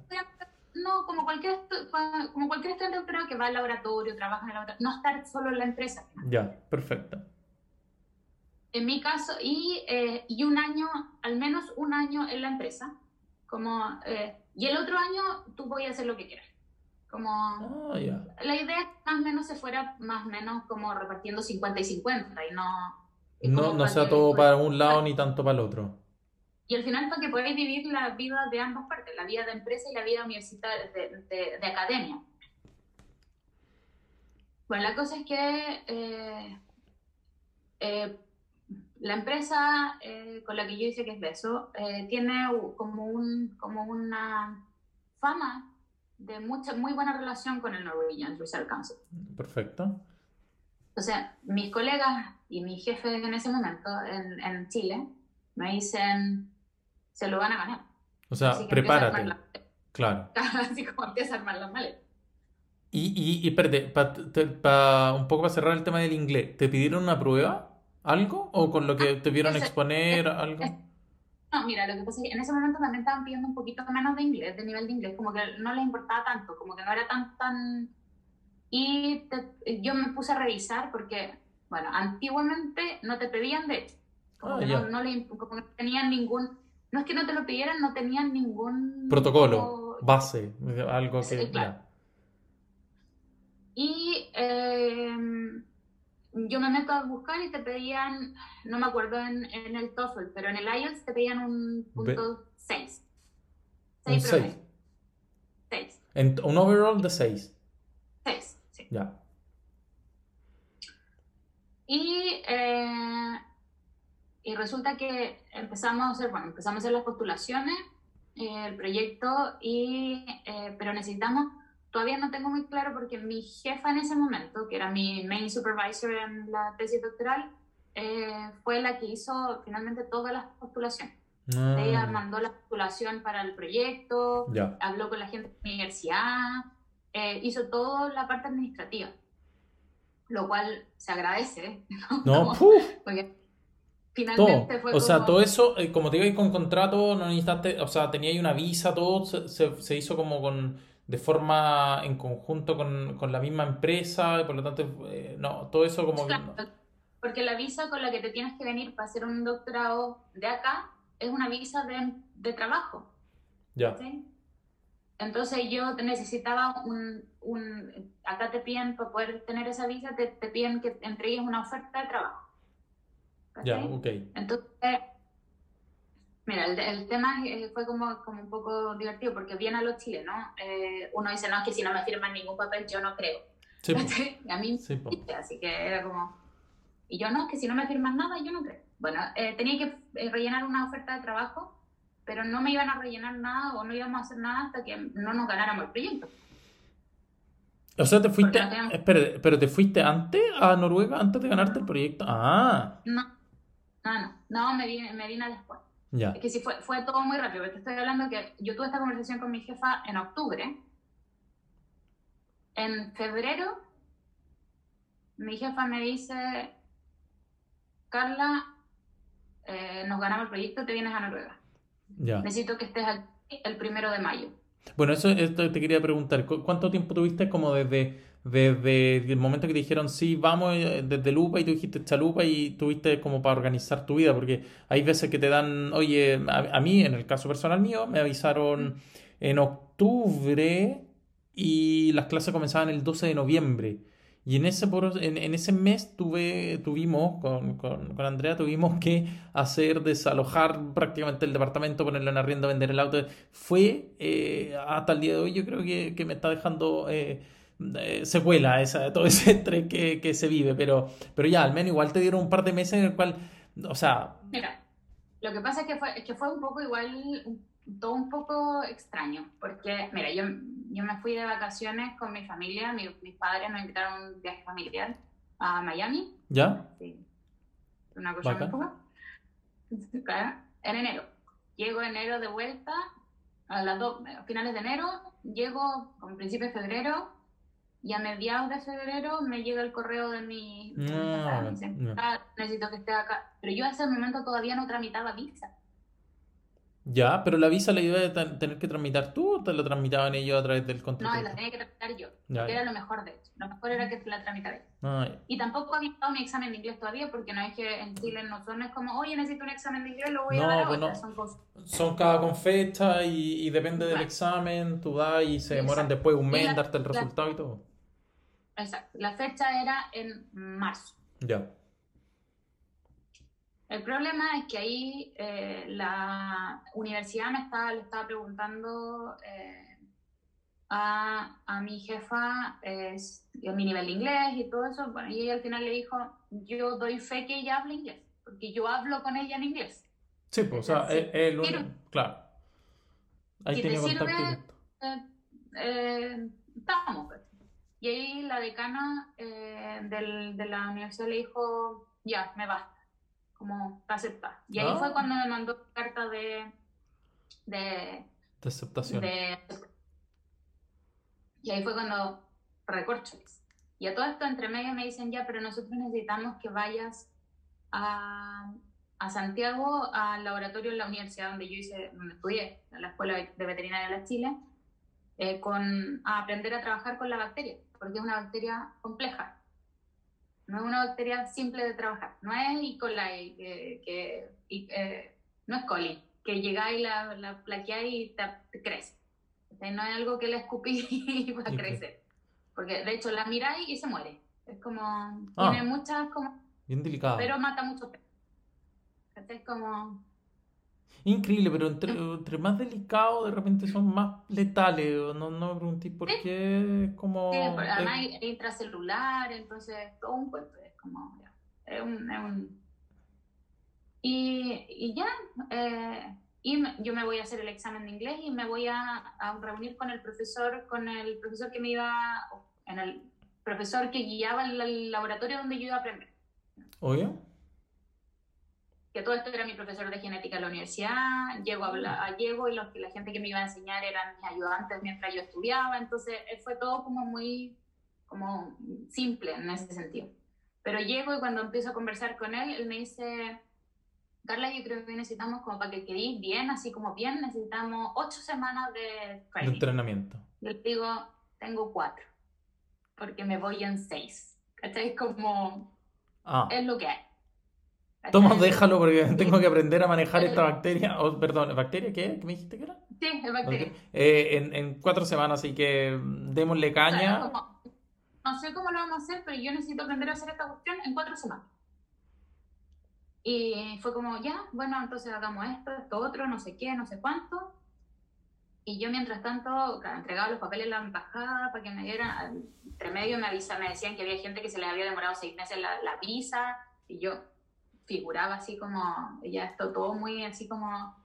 No, como cualquier, como cualquier estudiante doctorado que va al laboratorio, trabaja en el laboratorio, no estar solo en la empresa. Ya, perfecto. En mi caso, y, eh, y un año, al menos un año en la empresa, como, eh, y el otro año tú voy a hacer lo que quieras. Como, ah, la idea es más o menos se fuera más o menos como repartiendo 50 y 50 y no... no, no sea todo para un lado ni tanto para el otro. Y al final para que podáis vivir la vida de ambas partes, la vida de empresa y la vida universitaria, de, de, academia. Bueno, la cosa es que eh, eh, la empresa eh, con la que yo hice que es Beso tiene como, un, como una fama de mucha, muy buena relación con el Norwegian Research Council. Perfecto. O sea, mis colegas y mi jefe en ese momento en, en Chile me dicen, se lo van a ganar. O sea, prepárate. Claro. Así como empieza a armar las maletas. Y, y, y espérate, para un poco para cerrar el tema del inglés, ¿te pidieron una prueba? algo? ¿O con lo que te vieron exponer algo? No, mira, lo que pasa es que en ese momento también estaban pidiendo un poquito menos de inglés, de nivel de inglés, como que no les importaba tanto, como que no era tan, tan... Y yo me puse a revisar porque, bueno, antiguamente no te pedían de como ah, que no, no, le, como no tenían ningún... No es que no te lo pidieran, no tenían ningún... Protocolo, base, algo que... Sí, claro. Y... Eh, yo me meto a buscar y te pedían, no me acuerdo en, en el TOEFL, pero en el IELTS te pedían un punto 6. 6. 6. Un overall de 6. 6, sí. Ya. Y, eh, y resulta que empezamos a hacer, bueno, empezamos a hacer las postulaciones, eh, el proyecto, y, eh, pero necesitamos todavía no tengo muy claro porque mi jefa en ese momento, que era mi main supervisor en la tesis doctoral, eh, fue la que hizo finalmente todas las postulaciones. Ah. Ella mandó la postulación para el proyecto, habló con la gente de la universidad, eh, hizo toda la parte administrativa, lo cual se agradece. No, porque finalmente fue O sea, todo eso, eh, como te digo, con contrato, no necesitaste, o sea, tenía ahí una visa, todo se, se hizo como con de forma en conjunto con, con la misma empresa, y por lo tanto, eh, no, todo eso como... porque la visa con la que te tienes que venir para hacer un doctorado de acá es una visa de, de trabajo. Ya. Entonces yo necesitaba un, un, acá te piden, para poder tener esa visa, te, te piden que entregues una oferta de trabajo. Ya, ok. Entonces, Mira, el, tema eh, fue como, como un poco divertido porque viene a los chilenos, eh, uno dice, no, es que si no me firman ningún papel yo no creo. Sí, a mí sí, así que era como... Y yo, no, que si no me firman nada, yo no creo. Bueno, eh, tenía que eh, rellenar una oferta de trabajo, pero no me iban a rellenar nada o no íbamos a hacer nada hasta que no nos ganáramos el proyecto. O sea, te fuiste, espera, pero te fuiste antes a Noruega, antes de ganarte el proyecto. Ah. No, no, no, no me vine, me vine después. Ya. Es que sí, fue, fue todo muy rápido. Te estoy hablando que yo tuve esta conversación con mi jefa en octubre. En febrero, mi jefa me dice, Carla, eh, nos ganamos el proyecto, te vienes a Noruega. Ya. Necesito que estés aquí el primero de mayo. Bueno, eso esto te quería preguntar. ¿Cuánto tiempo tuviste como desde, desde el momento que te dijeron sí, vamos eh, desde Lupa y tú dijiste Chalupa y tuviste como para organizar tu vida? Porque hay veces que te dan, oye, a, mí, en el caso personal mío, me avisaron en octubre y las clases comenzaban el 12 de noviembre. Y en ese, en, ese mes tuve, tuvimos, con, con, con, Andrea, tuvimos que hacer desalojar prácticamente el departamento, ponerlo en arriendo, vender el auto. Fue eh, hasta el día de hoy, yo creo que, que me está dejando eh, eh, secuela esa, todo ese estrés que, que, se vive. Pero, pero ya, al menos igual te dieron un par de meses en el cual, o sea... Mira, lo que pasa es que fue, es que fue un poco igual, todo un poco extraño, porque, mira, yo, yo me fui de vacaciones con mi familia, mis padres nos invitaron a un viaje familiar a Miami. ¿Ya? Sí. Una cosa muy poca. En enero. Llego enero de vuelta, a las dos, finales de enero, llego con principios de febrero, y a mediados de febrero me llega el correo de mi... Ah, ah, necesito que esté acá. Pero yo a ese momento todavía no tramitaba visa. Ya, pero la visa la iba a tener que tramitar tú o te la tramitaban ellos a través del contrato? No, la tenía que tramitar yo. era lo mejor, de hecho. Lo mejor era que la tramitara ah, y tampoco había dado mi examen de inglés todavía porque no es que en Chile no son, es como, oye, necesito un examen de inglés, lo voy a dar pues Son, cosas. son cada con fecha y, depende del examen, tú das y se demoran después un mes en darte el resultado y todo. Exacto. La fecha era en marzo. Ya. El problema es que ahí eh, la universidad me estaba, le estaba preguntando eh, a, a, mi jefa es, mi nivel de inglés y todo eso. Bueno, y ella al final le dijo, yo doy fe que ella habla inglés, porque yo hablo con ella en inglés. Sí, pues, o sea, es, el claro. Ahí tiene contacto eh, eh, estamos, pues. Y ahí la decana del, de la universidad le dijo, ya, me basta como aceptar. Y ahí fue ah. cuando me mandó carta de, de, de aceptación. y ahí fue cuando recorcholis. Y a todo esto entre medio me dicen ya, pero nosotros necesitamos que vayas a, a Santiago al laboratorio en la universidad donde yo hice, donde estudié, en la Escuela de Veterinaria de la Chile, eh, con, a aprender a trabajar con la bacteria, porque es una bacteria compleja no es una bacteria simple de trabajar. No es E. coli, que, eh, no es coli, que llegáis, la, la plaqueáis y te, crece. no es algo que le escupí y va a crecer. Porque de hecho la miráis y se muere. Es como. Ah. tiene muchas. como Bien delicada. Pero mata mucho peces. Es como. Increíble, pero entre, más delicados de repente son más letales. No, no me pregunté por qué. Es como. Sí, además es... intracelular, entonces todo un cuento. Es como. Es un. Es un... Y, y, ya. Eh, y yo me voy a hacer el examen de inglés y me voy a, a, reunir con el profesor, con el profesor que me iba. En el profesor que guiaba el laboratorio donde yo iba a aprender. ¿Oye? Que todo esto era mi profesor de genética en la universidad, llego a, llego y los, la gente que me iba a enseñar eran mis ayudantes mientras yo estudiaba, entonces eh, fue todo como muy como simple en ese sentido. Pero llego y cuando empiezo a conversar con él, él me dice, Carla, yo creo que necesitamos como para que quedéis bien, así como bien, necesitamos ocho semanas de, de entrenamiento. Yo digo, tengo cuatro, porque me voy en seis. ¿Cachai? Como, ah. es lo que hay. Toma, déjalo porque tengo que aprender a manejar esta bacteria. Oh, perdón, ¿bacteria qué? ¿Qué me dijiste que era? Sí, es bacteria. Eh, en, en, cuatro semanas, así que démosle caña. no sé cómo lo vamos a hacer, pero yo necesito aprender a hacer esta cuestión en cuatro semanas. Y fue como, ya, bueno, entonces hagamos esto, esto otro, no sé qué, no sé cuánto. Y yo, mientras tanto, entregaba los papeles a la embajada para que me dieran. Entre medio me, avisa, me decían que había gente que se les había demorado seis meses la, la visa Y yo figuraba así como, ya esto todo muy así como,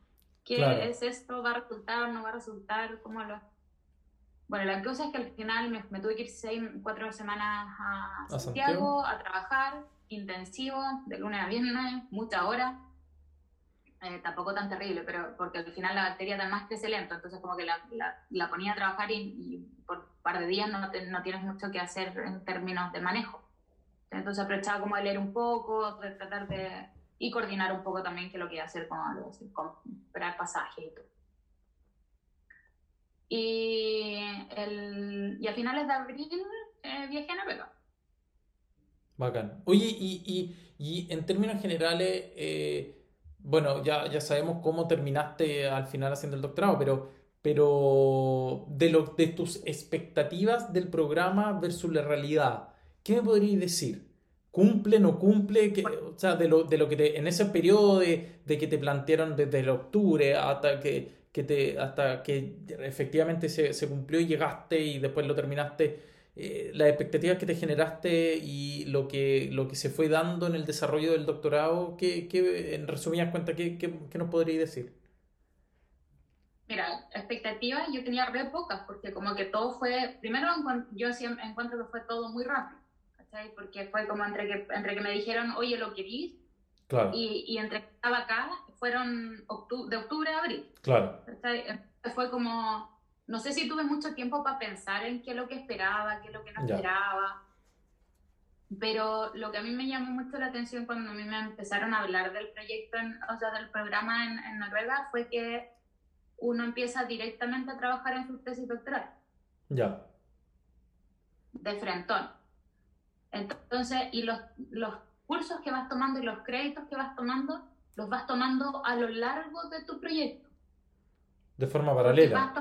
¿qué es esto? ¿Va a resultar? ¿No va a resultar? ¿Cómo lo...? Bueno, la cosa es que al final me, tuve que ir seis, cuatro semanas a, Santiago, a trabajar, intensivo, de lunes a viernes, mucha hora. Eh, tampoco tan terrible, pero porque al final la bacteria además crece lento, entonces como que la, la, ponía a trabajar y, por un par de días no, no tienes mucho que hacer en términos de manejo. Entonces aprovechaba como de leer un poco, de tratar de... y coordinar un poco también qué lo que iba a hacer con, comprar pasajes y todo. Y, el, y a finales de abril eh, viajé a Noruega. Bacán. Oye, y, y, y en términos generales, eh, bueno, ya, ya sabemos cómo terminaste al final haciendo el doctorado, pero, pero de, lo, de tus expectativas del programa versus la realidad, ¿qué me podrías decir? ¿Cumple, no cumple? o sea, de lo, de lo que te, en ese periodo de, de que te plantearon desde el octubre hasta que, que te, hasta que efectivamente se, se, cumplió y llegaste y después lo terminaste, eh, las expectativas que te generaste y lo que, lo que se fue dando en el desarrollo del doctorado, ¿qué, qué en resumidas cuentas, ¿qué, qué, qué nos podrías decir? Mira, expectativas yo tenía re pocas, porque como que todo fue, primero yo siempre encuentro que fue todo muy rápido, ¿cachai? Porque fue como entre que, entre que me dijeron, oye, lo querís, claro. y, y entre que estaba acá, fueron de octubre a abril. Claro. Fue como, no sé si tuve mucho tiempo para pensar en qué es lo que esperaba, qué es lo que no esperaba. Pero lo que a mí me llamó mucho la atención cuando a mí me empezaron a hablar del proyecto, o sea, del programa en, Noruega, fue que uno empieza directamente a trabajar en su tesis doctoral. Ya. De frentón. Entonces, y los, los cursos que vas tomando y los créditos que vas tomando, los vas tomando a lo largo de tu proyecto. De forma paralela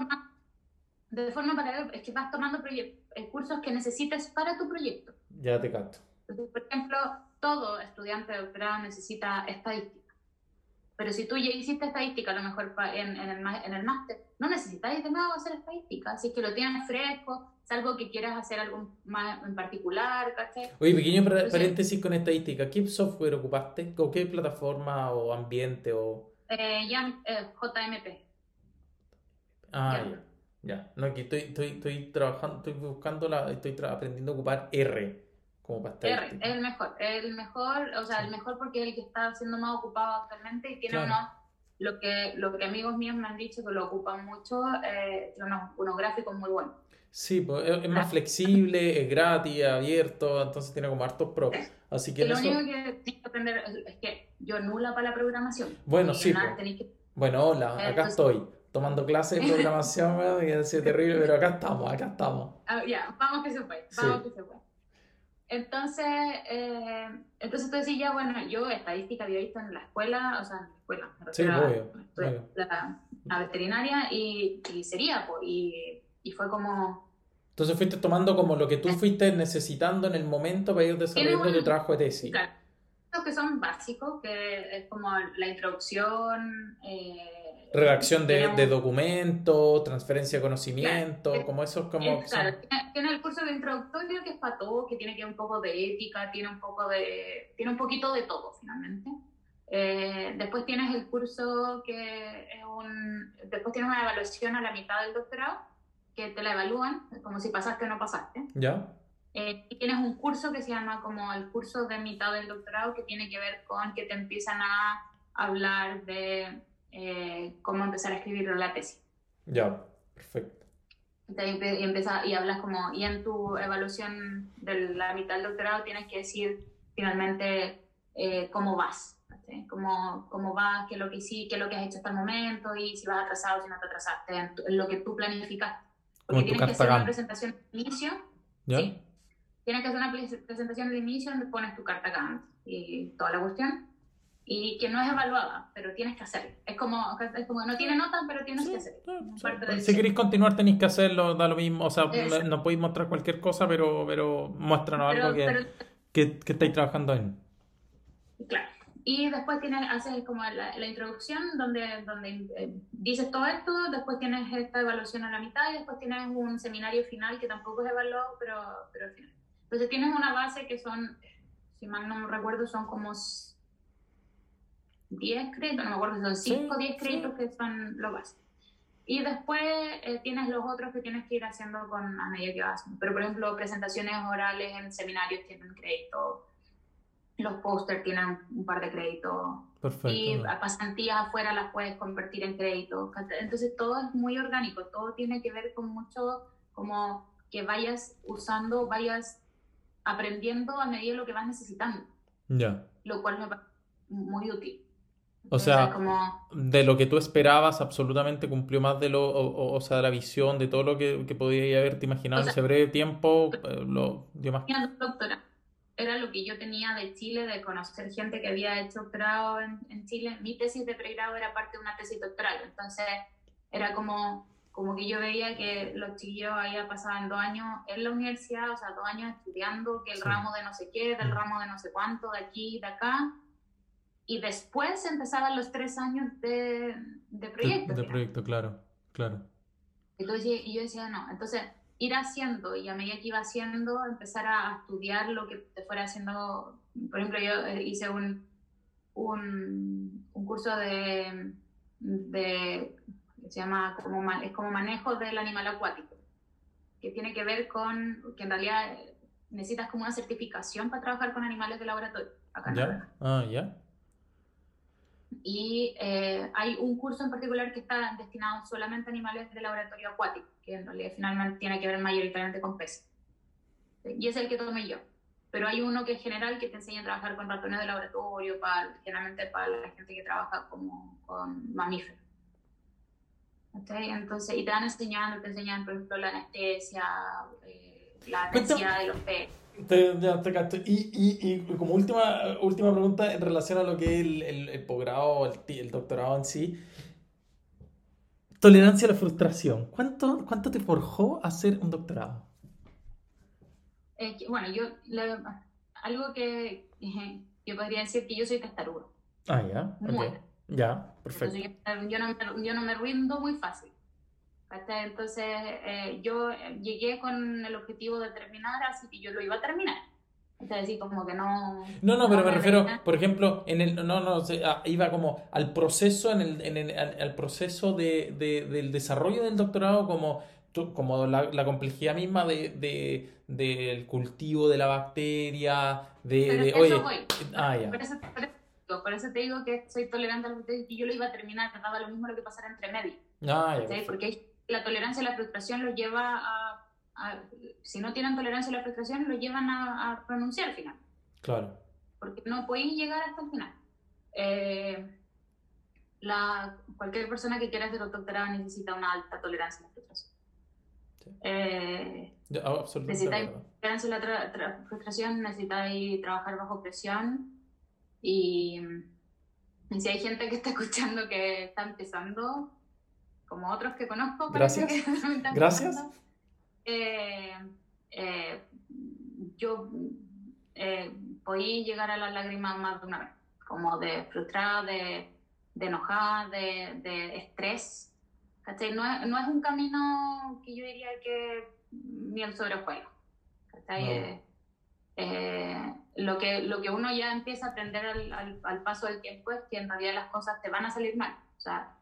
de forma paralela, es que vas tomando eh, cursos que necesites para tu proyecto. Ya te capto. por ejemplo, todo estudiante de doctorado necesita estadística. Pero si tú ya hiciste estadística, a lo mejor en, en, el, en el máster, no necesitáis de nuevo hacer estadística. Así que lo tienes fresco, es algo que quieras hacer algo más en particular, ¿cachai? Oye, pequeño paréntesis con estadística. ¿Qué software ocupaste? ¿O qué plataforma o ambiente? o eh, ya, eh, JMP. Ah, ya. Ya, no, aquí estoy, estoy, estoy trabajando, estoy buscando la, estoy aprendiendo a ocupar R como para R, es el mejor, el mejor, o sea, el mejor porque es el que está siendo más ocupado actualmente y tiene unos, lo que, lo que amigos míos me han dicho que lo ocupan mucho, eh, unos, unos gráficos muy buenos. Sí, pues es, más flexible, es gratis, abierto, entonces tiene como hartos pros. Así que lo único que tienes que aprender es que yo nula para la programación. Bueno, sí. Bueno, hola, acá estoy tomando clases de programación, que ha sido terrible, pero acá estamos, acá estamos. Ah, ya, vamos que se fue, vamos que se fue. Entonces, eh, entonces tú decís ya, bueno, yo estadística había visto en la escuela, o sea, en la escuela, sí, obvio, La, veterinaria y, y sería, pues, y, y, fue como... Entonces fuiste tomando como lo que tú fuiste necesitando en el momento para ir desarrollando tu trabajo de tesis. Claro, que son básicos, que es como la introducción... Eh, redacción de, de documentos, transferencia de conocimiento, como eso como... claro, tiene, el curso de introductorio que es para todo, que tiene que un poco de ética, tiene un poco de... tiene un poquito de todo finalmente. Eh, después tienes el curso que es un... después tienes una evaluación a la mitad del doctorado, que te la evalúan, como si pasaste o no pasaste. Ya. Eh, y tienes un curso que se llama como el curso de mitad del doctorado, que tiene que ver con que te empiezan a hablar de eh, cómo empezar a escribir la tesis. Ya, perfecto. y, empieza, y hablas como, y en tu evaluación de la mitad del doctorado tienes que decir finalmente eh, cómo vas, cómo, cómo vas, qué es lo que hiciste, qué es lo que has hecho hasta el momento y si vas atrasado o si no te atrasaste, en, lo que tú planificaste. Porque tienes que hacer una presentación de inicio. ¿Sí? Tienes que hacer una presentación de inicio donde pones tu carta Gantt y toda la cuestión y que no es evaluada, pero tienes que hacerlo. Es como, es como no tiene nota, pero tienes que hacerlo. si queréis continuar, tenéis que hacerlo, da lo mismo. O sea, no, podéis mostrar cualquier cosa, pero, pero muéstranos algo que, que, que, estáis trabajando en. Claro. Y después tienes, haces como la, la introducción donde, donde eh, dices todo esto, después tienes esta evaluación a la mitad y después tienes un seminario final que tampoco es evaluado, pero, pero al final. Entonces tienes una base que son si mal no me recuerdo, son como 10 créditos, no me acuerdo si son 5 o 10 créditos que son lo básico. Y después eh, tienes los otros que tienes que ir haciendo con, a medida que vas. Pero, por ejemplo, presentaciones orales en seminarios tienen crédito, los pósters tienen un par de créditos. Perfecto. Y pasantías afuera las puedes convertir en créditos. Entonces todo es muy orgánico, todo tiene que ver con mucho como que vayas usando, vayas aprendiendo a medida de lo que vas necesitando. Ya. Lo cual me parece muy útil. O sea, de lo que tú esperabas, absolutamente cumplió más de lo, o, sea, de la visión, de todo lo que, que podías haberte imaginado en ese breve tiempo, eh, lo dio más. Doctora, era lo que yo tenía de Chile, de conocer gente que había hecho doctorado en, en Chile. Mi tesis de pregrado era parte de una tesis doctoral, entonces era como, como que yo veía que los chiquillos había pasado dos años en la universidad, o sea, dos años estudiando, que el ramo de no sé qué, del mm. ramo de no sé cuánto, de aquí, de acá y después empezaban los tres años de, de proyecto. De, proyecto, claro, claro. Entonces, yo decía, no, entonces ir haciendo y a medida que iba haciendo, empezar a estudiar lo que te fuera haciendo. Por ejemplo, yo eh, hice un, un, un curso de, de, se llama como, es como manejo del animal acuático, que tiene que ver con que en realidad necesitas como una certificación para trabajar con animales de laboratorio. Acá ¿Ya? Ah, ya. Y eh, hay un curso en particular que está destinado solamente a animales de laboratorio acuático, que en realidad finalmente tiene que ver mayoritariamente con peces. Y es el que tomé yo. Pero hay uno que es general que te enseña a trabajar con ratones de laboratorio, para, generalmente para la gente que trabaja como, con mamíferos. Entonces, y te van enseñando, te enseñan, por ejemplo, la anestesia, eh, la anestesia de los peces y, y, como última, última pregunta en relación a lo que es el, el, el posgrado, el, el, doctorado en sí. Tolerancia a la frustración. ¿Cuánto, cuánto te forjó hacer un doctorado? bueno, yo, algo que yo podría decir que yo soy testarudo. Ah, ya. Ya, perfecto. yo, no, yo no me rindo muy fácil. Entonces eh, yo llegué con el objetivo de terminar, así que yo lo iba a terminar. Entonces, así como que no... No, no, pero me, refiero, por ejemplo, en el... No, no, ah, iba como al proceso, en el, en el al, proceso de, de, del desarrollo del doctorado como, como la, la complejidad misma de, de, del cultivo de la bacteria, de... oye, Ah, ya. Por eso, por, eso, te digo que soy tolerante a la bacteria y yo lo iba a terminar, daba lo mismo lo que pasara entre medio. Ah, ya. Porque la tolerancia a la frustración los lleva a, si no tienen tolerancia a la frustración, lo llevan a, a renunciar al final. Claro. Porque no pueden llegar hasta el final. Eh, la, cualquier persona que quiera hacer doctorado necesita una alta tolerancia a la frustración. Sí. Eh, necesitáis tolerancia a la frustración, necesitáis trabajar bajo presión y, y si hay gente que está escuchando que está empezando, como otros que conozco. Gracias. Gracias. Eh, eh, yo eh, podí llegar a las lágrimas más de una vez, como de frustrada, de, de enojada, de, de estrés. No es, no es, un camino que yo diría que ni el sobrejuego. lo, que, lo que uno ya empieza a aprender al, al, al, paso del tiempo es que en realidad las cosas te van a salir mal. O sea,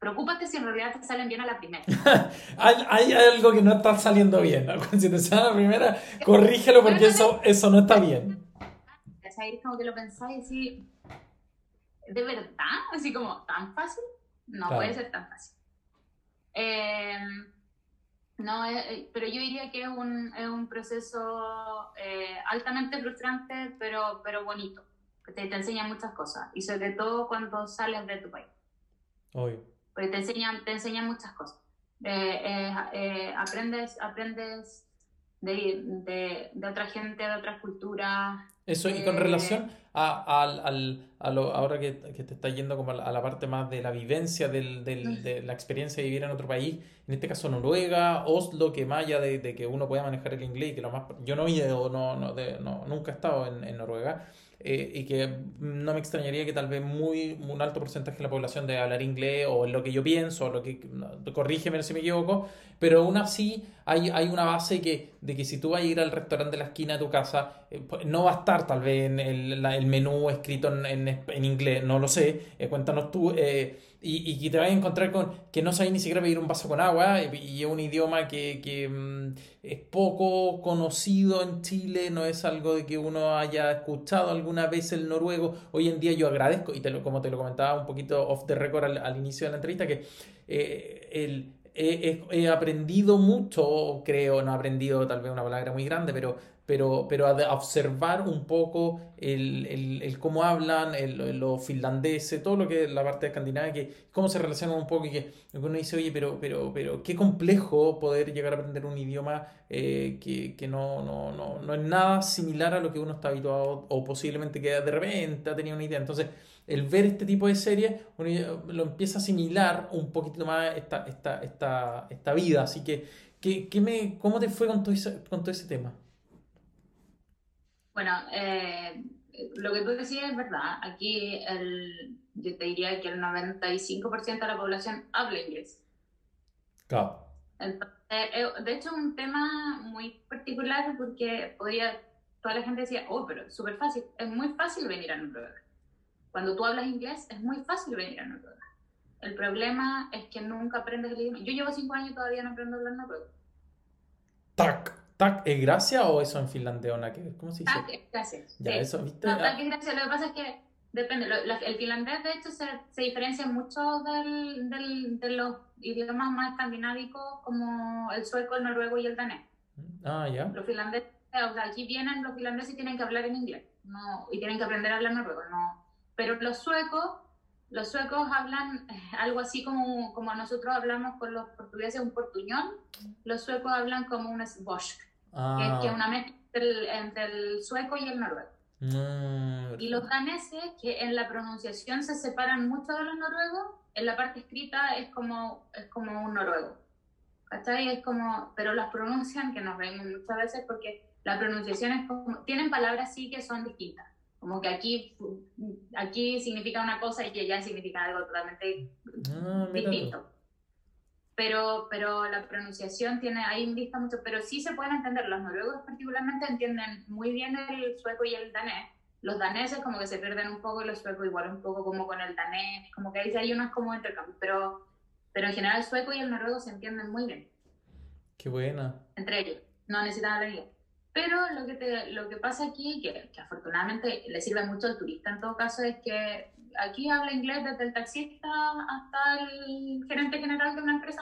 Preocúpate si en realidad te salen bien a la primera. hay, algo que no está saliendo bien. Si te sale a la primera, corrígelo porque eso, eso no está bien. Es como que lo pensáis y ¿de verdad? Así como, ¿tan fácil? No puede ser tan fácil. Em, no, eh, eh, pero yo diría que es un, es un proceso eh, altamente frustrante, pero, pero bonito. Que te, te enseña muchas cosas. Y sobre todo cuando sales de tu país. Obvio porque te enseñan, te enseñan muchas cosas. Eh, eh, eh, aprendes aprendes de, de, de, otra gente, de otras culturas. Eso, y con relación a, al, a lo, ahora que, que, te está yendo como a la, parte más de la vivencia, del, del, de la experiencia de vivir en otro país, en este caso Noruega, Oslo, que más allá de, de que uno pueda manejar el inglés, que lo más, yo no he ido, no, no, no, nunca he estado en, en Noruega, eh, y que no me extrañaría que tal vez muy, un alto porcentaje de la población debe hablar inglés o lo que yo pienso, o lo que, corrígeme si me equivoco, pero aún así hay, hay una base que, de que si tú vas a ir al restaurante de la esquina de tu casa, eh, pues, no va a estar tal vez en el, el menú escrito en, en, en, inglés, no lo sé, eh, cuéntanos tú. Eh, y, y, te vas a encontrar con que no sabes ni siquiera pedir un vaso con agua y, es un idioma que, que mm, es poco conocido en Chile, no es algo de que uno haya escuchado alguna vez el noruego. Hoy en día yo agradezco, y te lo, como te lo comentaba un poquito off the record al, al inicio de la entrevista, que eh, el, he, he, aprendido mucho, creo, no he aprendido tal vez una palabra muy grande, pero pero, pero a, observar un poco el, el, el cómo hablan, los finlandeses, todo lo que es la parte de Escandinavia, que cómo se relacionan un poco y que uno dice, oye, pero, pero, pero qué complejo poder llegar a aprender un idioma eh, que, que no, no, no, no, es nada similar a lo que uno está habituado o posiblemente que de repente ha tenido una idea. Entonces, el ver este tipo de series, uno lo empieza a asimilar un poquito más esta, esta, esta, esta vida. Así que, ¿qué, qué me, ¿cómo te fue con todo ese, con todo ese tema? Bueno, eh, lo que tú decías es verdad. Aquí el, yo te diría que el 95% de la población habla inglés. Claro. Entonces, eh, de hecho, es un tema muy particular porque podría, toda la gente decía, oh, pero súper fácil. Es muy fácil venir a Noruega. Cuando tú hablas inglés, es muy fácil venir a Noruega. El problema es que nunca aprendes el idioma. Yo llevo cinco años y todavía no aprendo a hablar noruego. ¡Tac! ¿Tac es gracia o eso en finlandés ¿Cómo se dice? Tac es gracia. Ya, eso, ¿viste? No, tac es gracia. Lo que pasa es que depende. el finlandés, de hecho, se, se diferencia mucho del, del, de los idiomas más escandinávicos como el sueco, el noruego y el danés. Ah, ya. Los finlandeses, o sea, aquí vienen los finlandeses y tienen que hablar en inglés. No, y tienen que aprender a hablar noruego. No. Pero los suecos los suecos hablan eh, algo así como, como nosotros hablamos con los portugueses un portuñón, los suecos hablan como un sbosk que, es una mezcla entre el, sueco y el noruego. Y los daneses, que en la pronunciación se separan mucho de los noruegos, en la parte escrita es como, es como un noruego. ¿Cachai? Es como, pero las pronuncian, que nos reímos muchas veces porque la pronunciación es como, tienen palabras sí que son distintas. Como que aquí, aquí significa una cosa y que allá significa algo totalmente ah, distinto pero, pero la pronunciación tiene ahí vista mucho, pero sí se pueden entender. Los noruegos particularmente entienden muy bien el sueco y el danés. Los daneses como que se pierden un poco y los suecos igual un poco como con el danés, como que ahí hay unos como intercambios, pero, pero en general el sueco y el noruego se entienden muy bien. Qué buena. Entre ellos, no necesitan hablar Pero lo que, te, lo que pasa aquí, que, que afortunadamente le sirve mucho al turista en todo caso, es que aquí habla inglés desde el taxista hasta el gerente general de una empresa.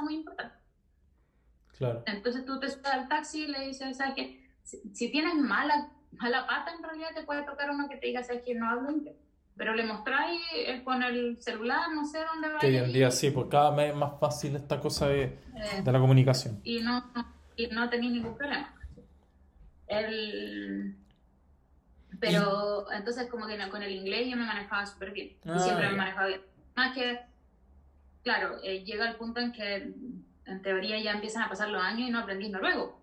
Claro. Entonces tú te subes al taxi y le dices, ¿sabes qué? Si, tienes mala, mala pata, en realidad te puede tocar uno que te diga, ¿sabes qué? No hablo inglés. Pero le mostráis eh, con el celular, no sé dónde va. Que hoy en día sí, porque cada vez es más fácil esta cosa de, eh, de la comunicación. Y no, y no tenéis ningún problema. El, pero entonces como que con el inglés yo me manejaba súper bien. y ah, siempre me manejaba bien. Más que, claro, eh, llega el punto en que en teoría ya empiezan a pasar los años y no aprendí noruego.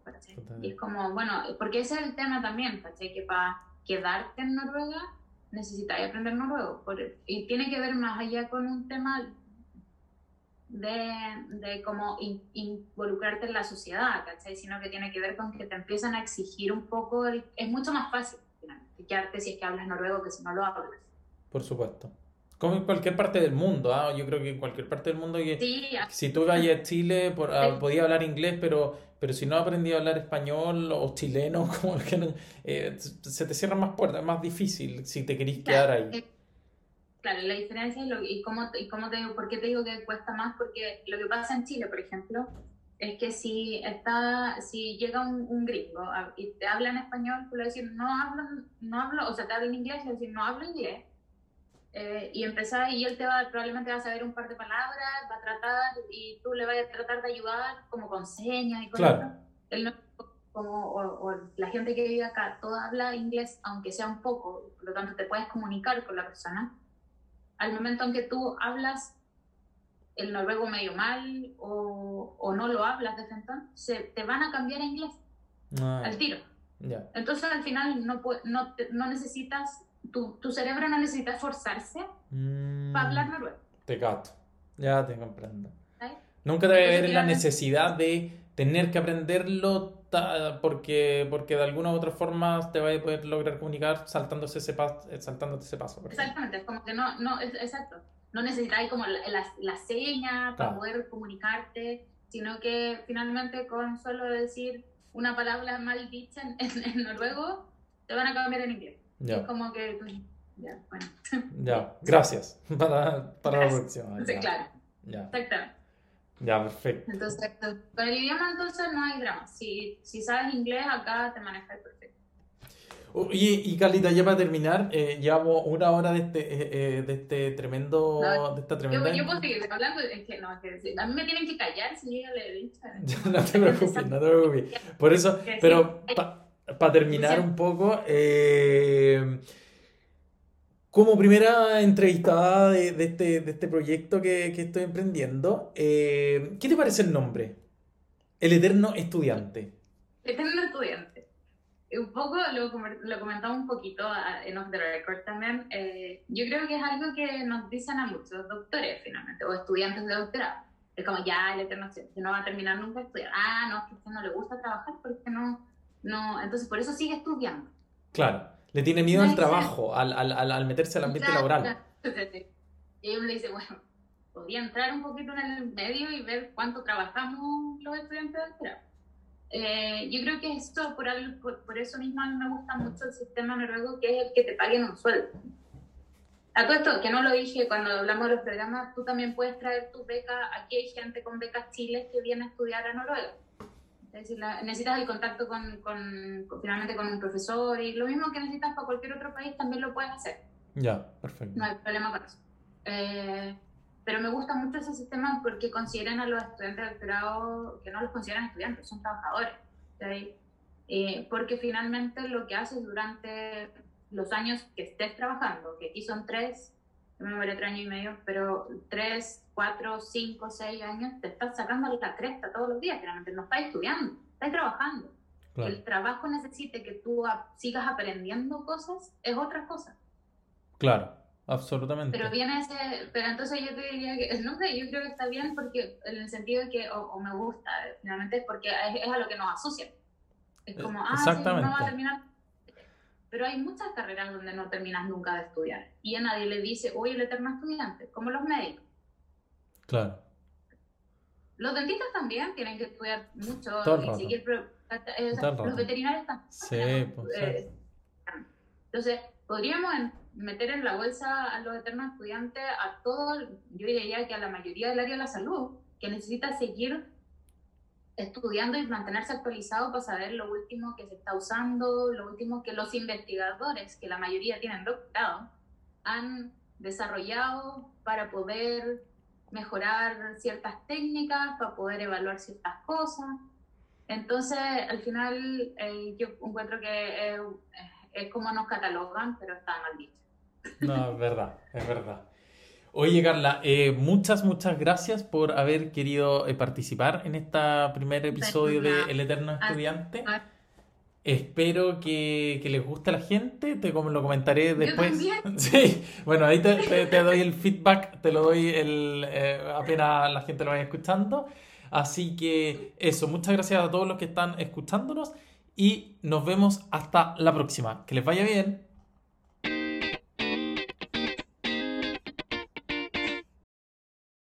Y es como, bueno, porque ese es el tema también, Que para quedarte en Noruega necesitáis aprender noruego. y tiene que ver más allá con un tema de, de cómo involucrarte en la sociedad, ¿cachai? Sino que tiene que ver con que te empiezan a exigir un poco, es mucho más fácil quedarte si es que hablas noruego que si no lo hablas. Por supuesto. Como en cualquier parte del mundo, ¿ah? yo creo que en cualquier parte del mundo, que, si tú vas a Chile, por, ah, podías hablar inglés, pero, pero si no aprendí a hablar español o chileno, como que eh, se te cierran más puertas, es más difícil si te querís quedar ahí. Eh, claro, la diferencia es lo, y, cómo, y cómo te digo, ¿por qué te digo que cuesta más? Porque lo que pasa en Chile, por ejemplo, es que si está si llega un, un gringo y te habla en español, tú le decir no hablo, no hablo, o sea, te habla en inglés, le decir no hablo inglés. Eh, y empezar, y él te va, probablemente va a saber un par de palabras, va a tratar, y tú le vas a tratar de ayudar como con señas y cosas. Claro. Él no, como, o, o, la gente que vive acá, toda habla inglés, aunque sea un poco, por lo tanto te puedes comunicar con la persona. Al momento en que tú hablas el noruego medio mal o, o no lo hablas de frente, se te van a cambiar a inglés ah, al tiro. Entonces al final no, no, no necesitas tu, tu cerebro no necesita esforzarse Mm, para hablar noruego. te gato. Ya te comprendo. Nunca debe haber la necesidad de tener que aprenderlo porque, porque de alguna u otra forma te va a poder lograr comunicar saltándose ese paso, saltándote ese paso. Exactamente, es como que no, no, es, exacto. No necesitáis como la, la, la seña para poder comunicarte, sino que finalmente con solo decir una palabra mal dicha en, en- en noruego, te van a cambiar en inglés. Es Ya, como que tú, ya, bueno, ya. Gracias para, para la Gracias. próxima. sí, Ya, claro, ya, exactamente. ya, perfecto. Entonces, con el idioma entonces no hay drama. Si, si sabes inglés, acá te manejas perfecto. Oye, y Carlita, ya para terminar, eh, llevamos una hora de este, eh, eh, de este tremendo, No, de esta Yo, tremenda... yo puedo seguir hablando, es que no, es que a mí me tienen que callar si llega la dicha. No te preocupes, no te preocupes. Por eso, Que sí. Para terminar un poco, eh, como primera entrevistada de, de este, de este proyecto que, que estoy emprendiendo, eh, ¿qué te parece el nombre? El Eterno Estudiante. Eterno estudiante. Un poco, lo, lo comentamos un poquito en Off the Record también. eh, yo creo que es algo que nos dicen a muchos doctores, finalmente, o estudiantes de doctorado. Es como, ya, el eterno estudiante, no va a terminar nunca de estudiar. Ah, no, es que a usted no le gusta trabajar porque no, no. Entonces, por eso sigue estudiando. Claro, le tiene miedo al trabajo, al, al, al, meterse al ambiente Claro, laboral. claro. Y uno le dice, bueno, podría entrar un poquito en el medio y ver cuánto trabajamos los estudiantes de doctorado. Eh, yo creo que esto, por, algo- por, por eso mismo, a mí me gusta mucho el sistema noruego, que es el que te paguen un sueldo. A todo esto, que no lo dije cuando hablamos de los programas, tú también puedes traer tu beca. Aquí hay gente con becas Chile que viene a estudiar a Noruega. Es decir, la- necesitas el contacto con, con- con- finalmente con un profesor y lo mismo que necesitas para cualquier otro país también lo puedes hacer. Ya, perfecto. No hay problema con eso. Eh, pero me gusta mucho ese sistema porque consideran a los estudiantes de doctorado que no los consideran estudiantes, son trabajadores. ¿sí? Eh, porque finalmente lo que haces durante los años que estés trabajando, que aquí son tres, yo me muero tres años y medio, pero tres, cuatro, cinco, seis años, te estás sacando la cresta todos los días, finalmente no estás estudiando, estás trabajando. Que el trabajo necesite que tú a- sigas aprendiendo cosas es otra cosa. claro, absolutamente. Pero viene ese, pero entonces yo te diría que, no sé, yo creo que está bien porque en el sentido de que, o, o me gusta, finalmente, porque es, es a lo que nos asocia. Es como, ah, sí, no va a terminar. Pero hay muchas carreras donde no terminas nunca de estudiar y a nadie le dice, oye, el eterno estudiante, como los médicos. Claro, Los dentistas también tienen que estudiar mucho y seguir. eh, o sea, los veterinarios también. Sí, pues, Eh, Entonces, podríamos meter en la bolsa a los eternos estudiantes, a todo, yo diría que a la mayoría del área de la salud, que necesita seguir estudiando y mantenerse actualizado para saber lo último que se está usando, lo último que los investigadores, que la mayoría tienen doctorado, han desarrollado para poder mejorar ciertas técnicas, para poder evaluar ciertas cosas. Entonces, al final, eh, yo encuentro que es como nos catalogan, pero está mal dicho. No, es verdad, es verdad. Oye, Carla, eh, muchas, muchas gracias por haber querido eh, participar en este primer episodio de. El Eterno Estudiante. ah. Espero que, que les guste a la gente, te como lo comentaré después. también. Sí, bueno, ahí te, te- te doy el feedback, te lo doy el, eh, apenas la gente lo vaya escuchando. Así que eso, muchas gracias a todos los que están escuchándonos y nos vemos hasta la próxima. Que les vaya bien.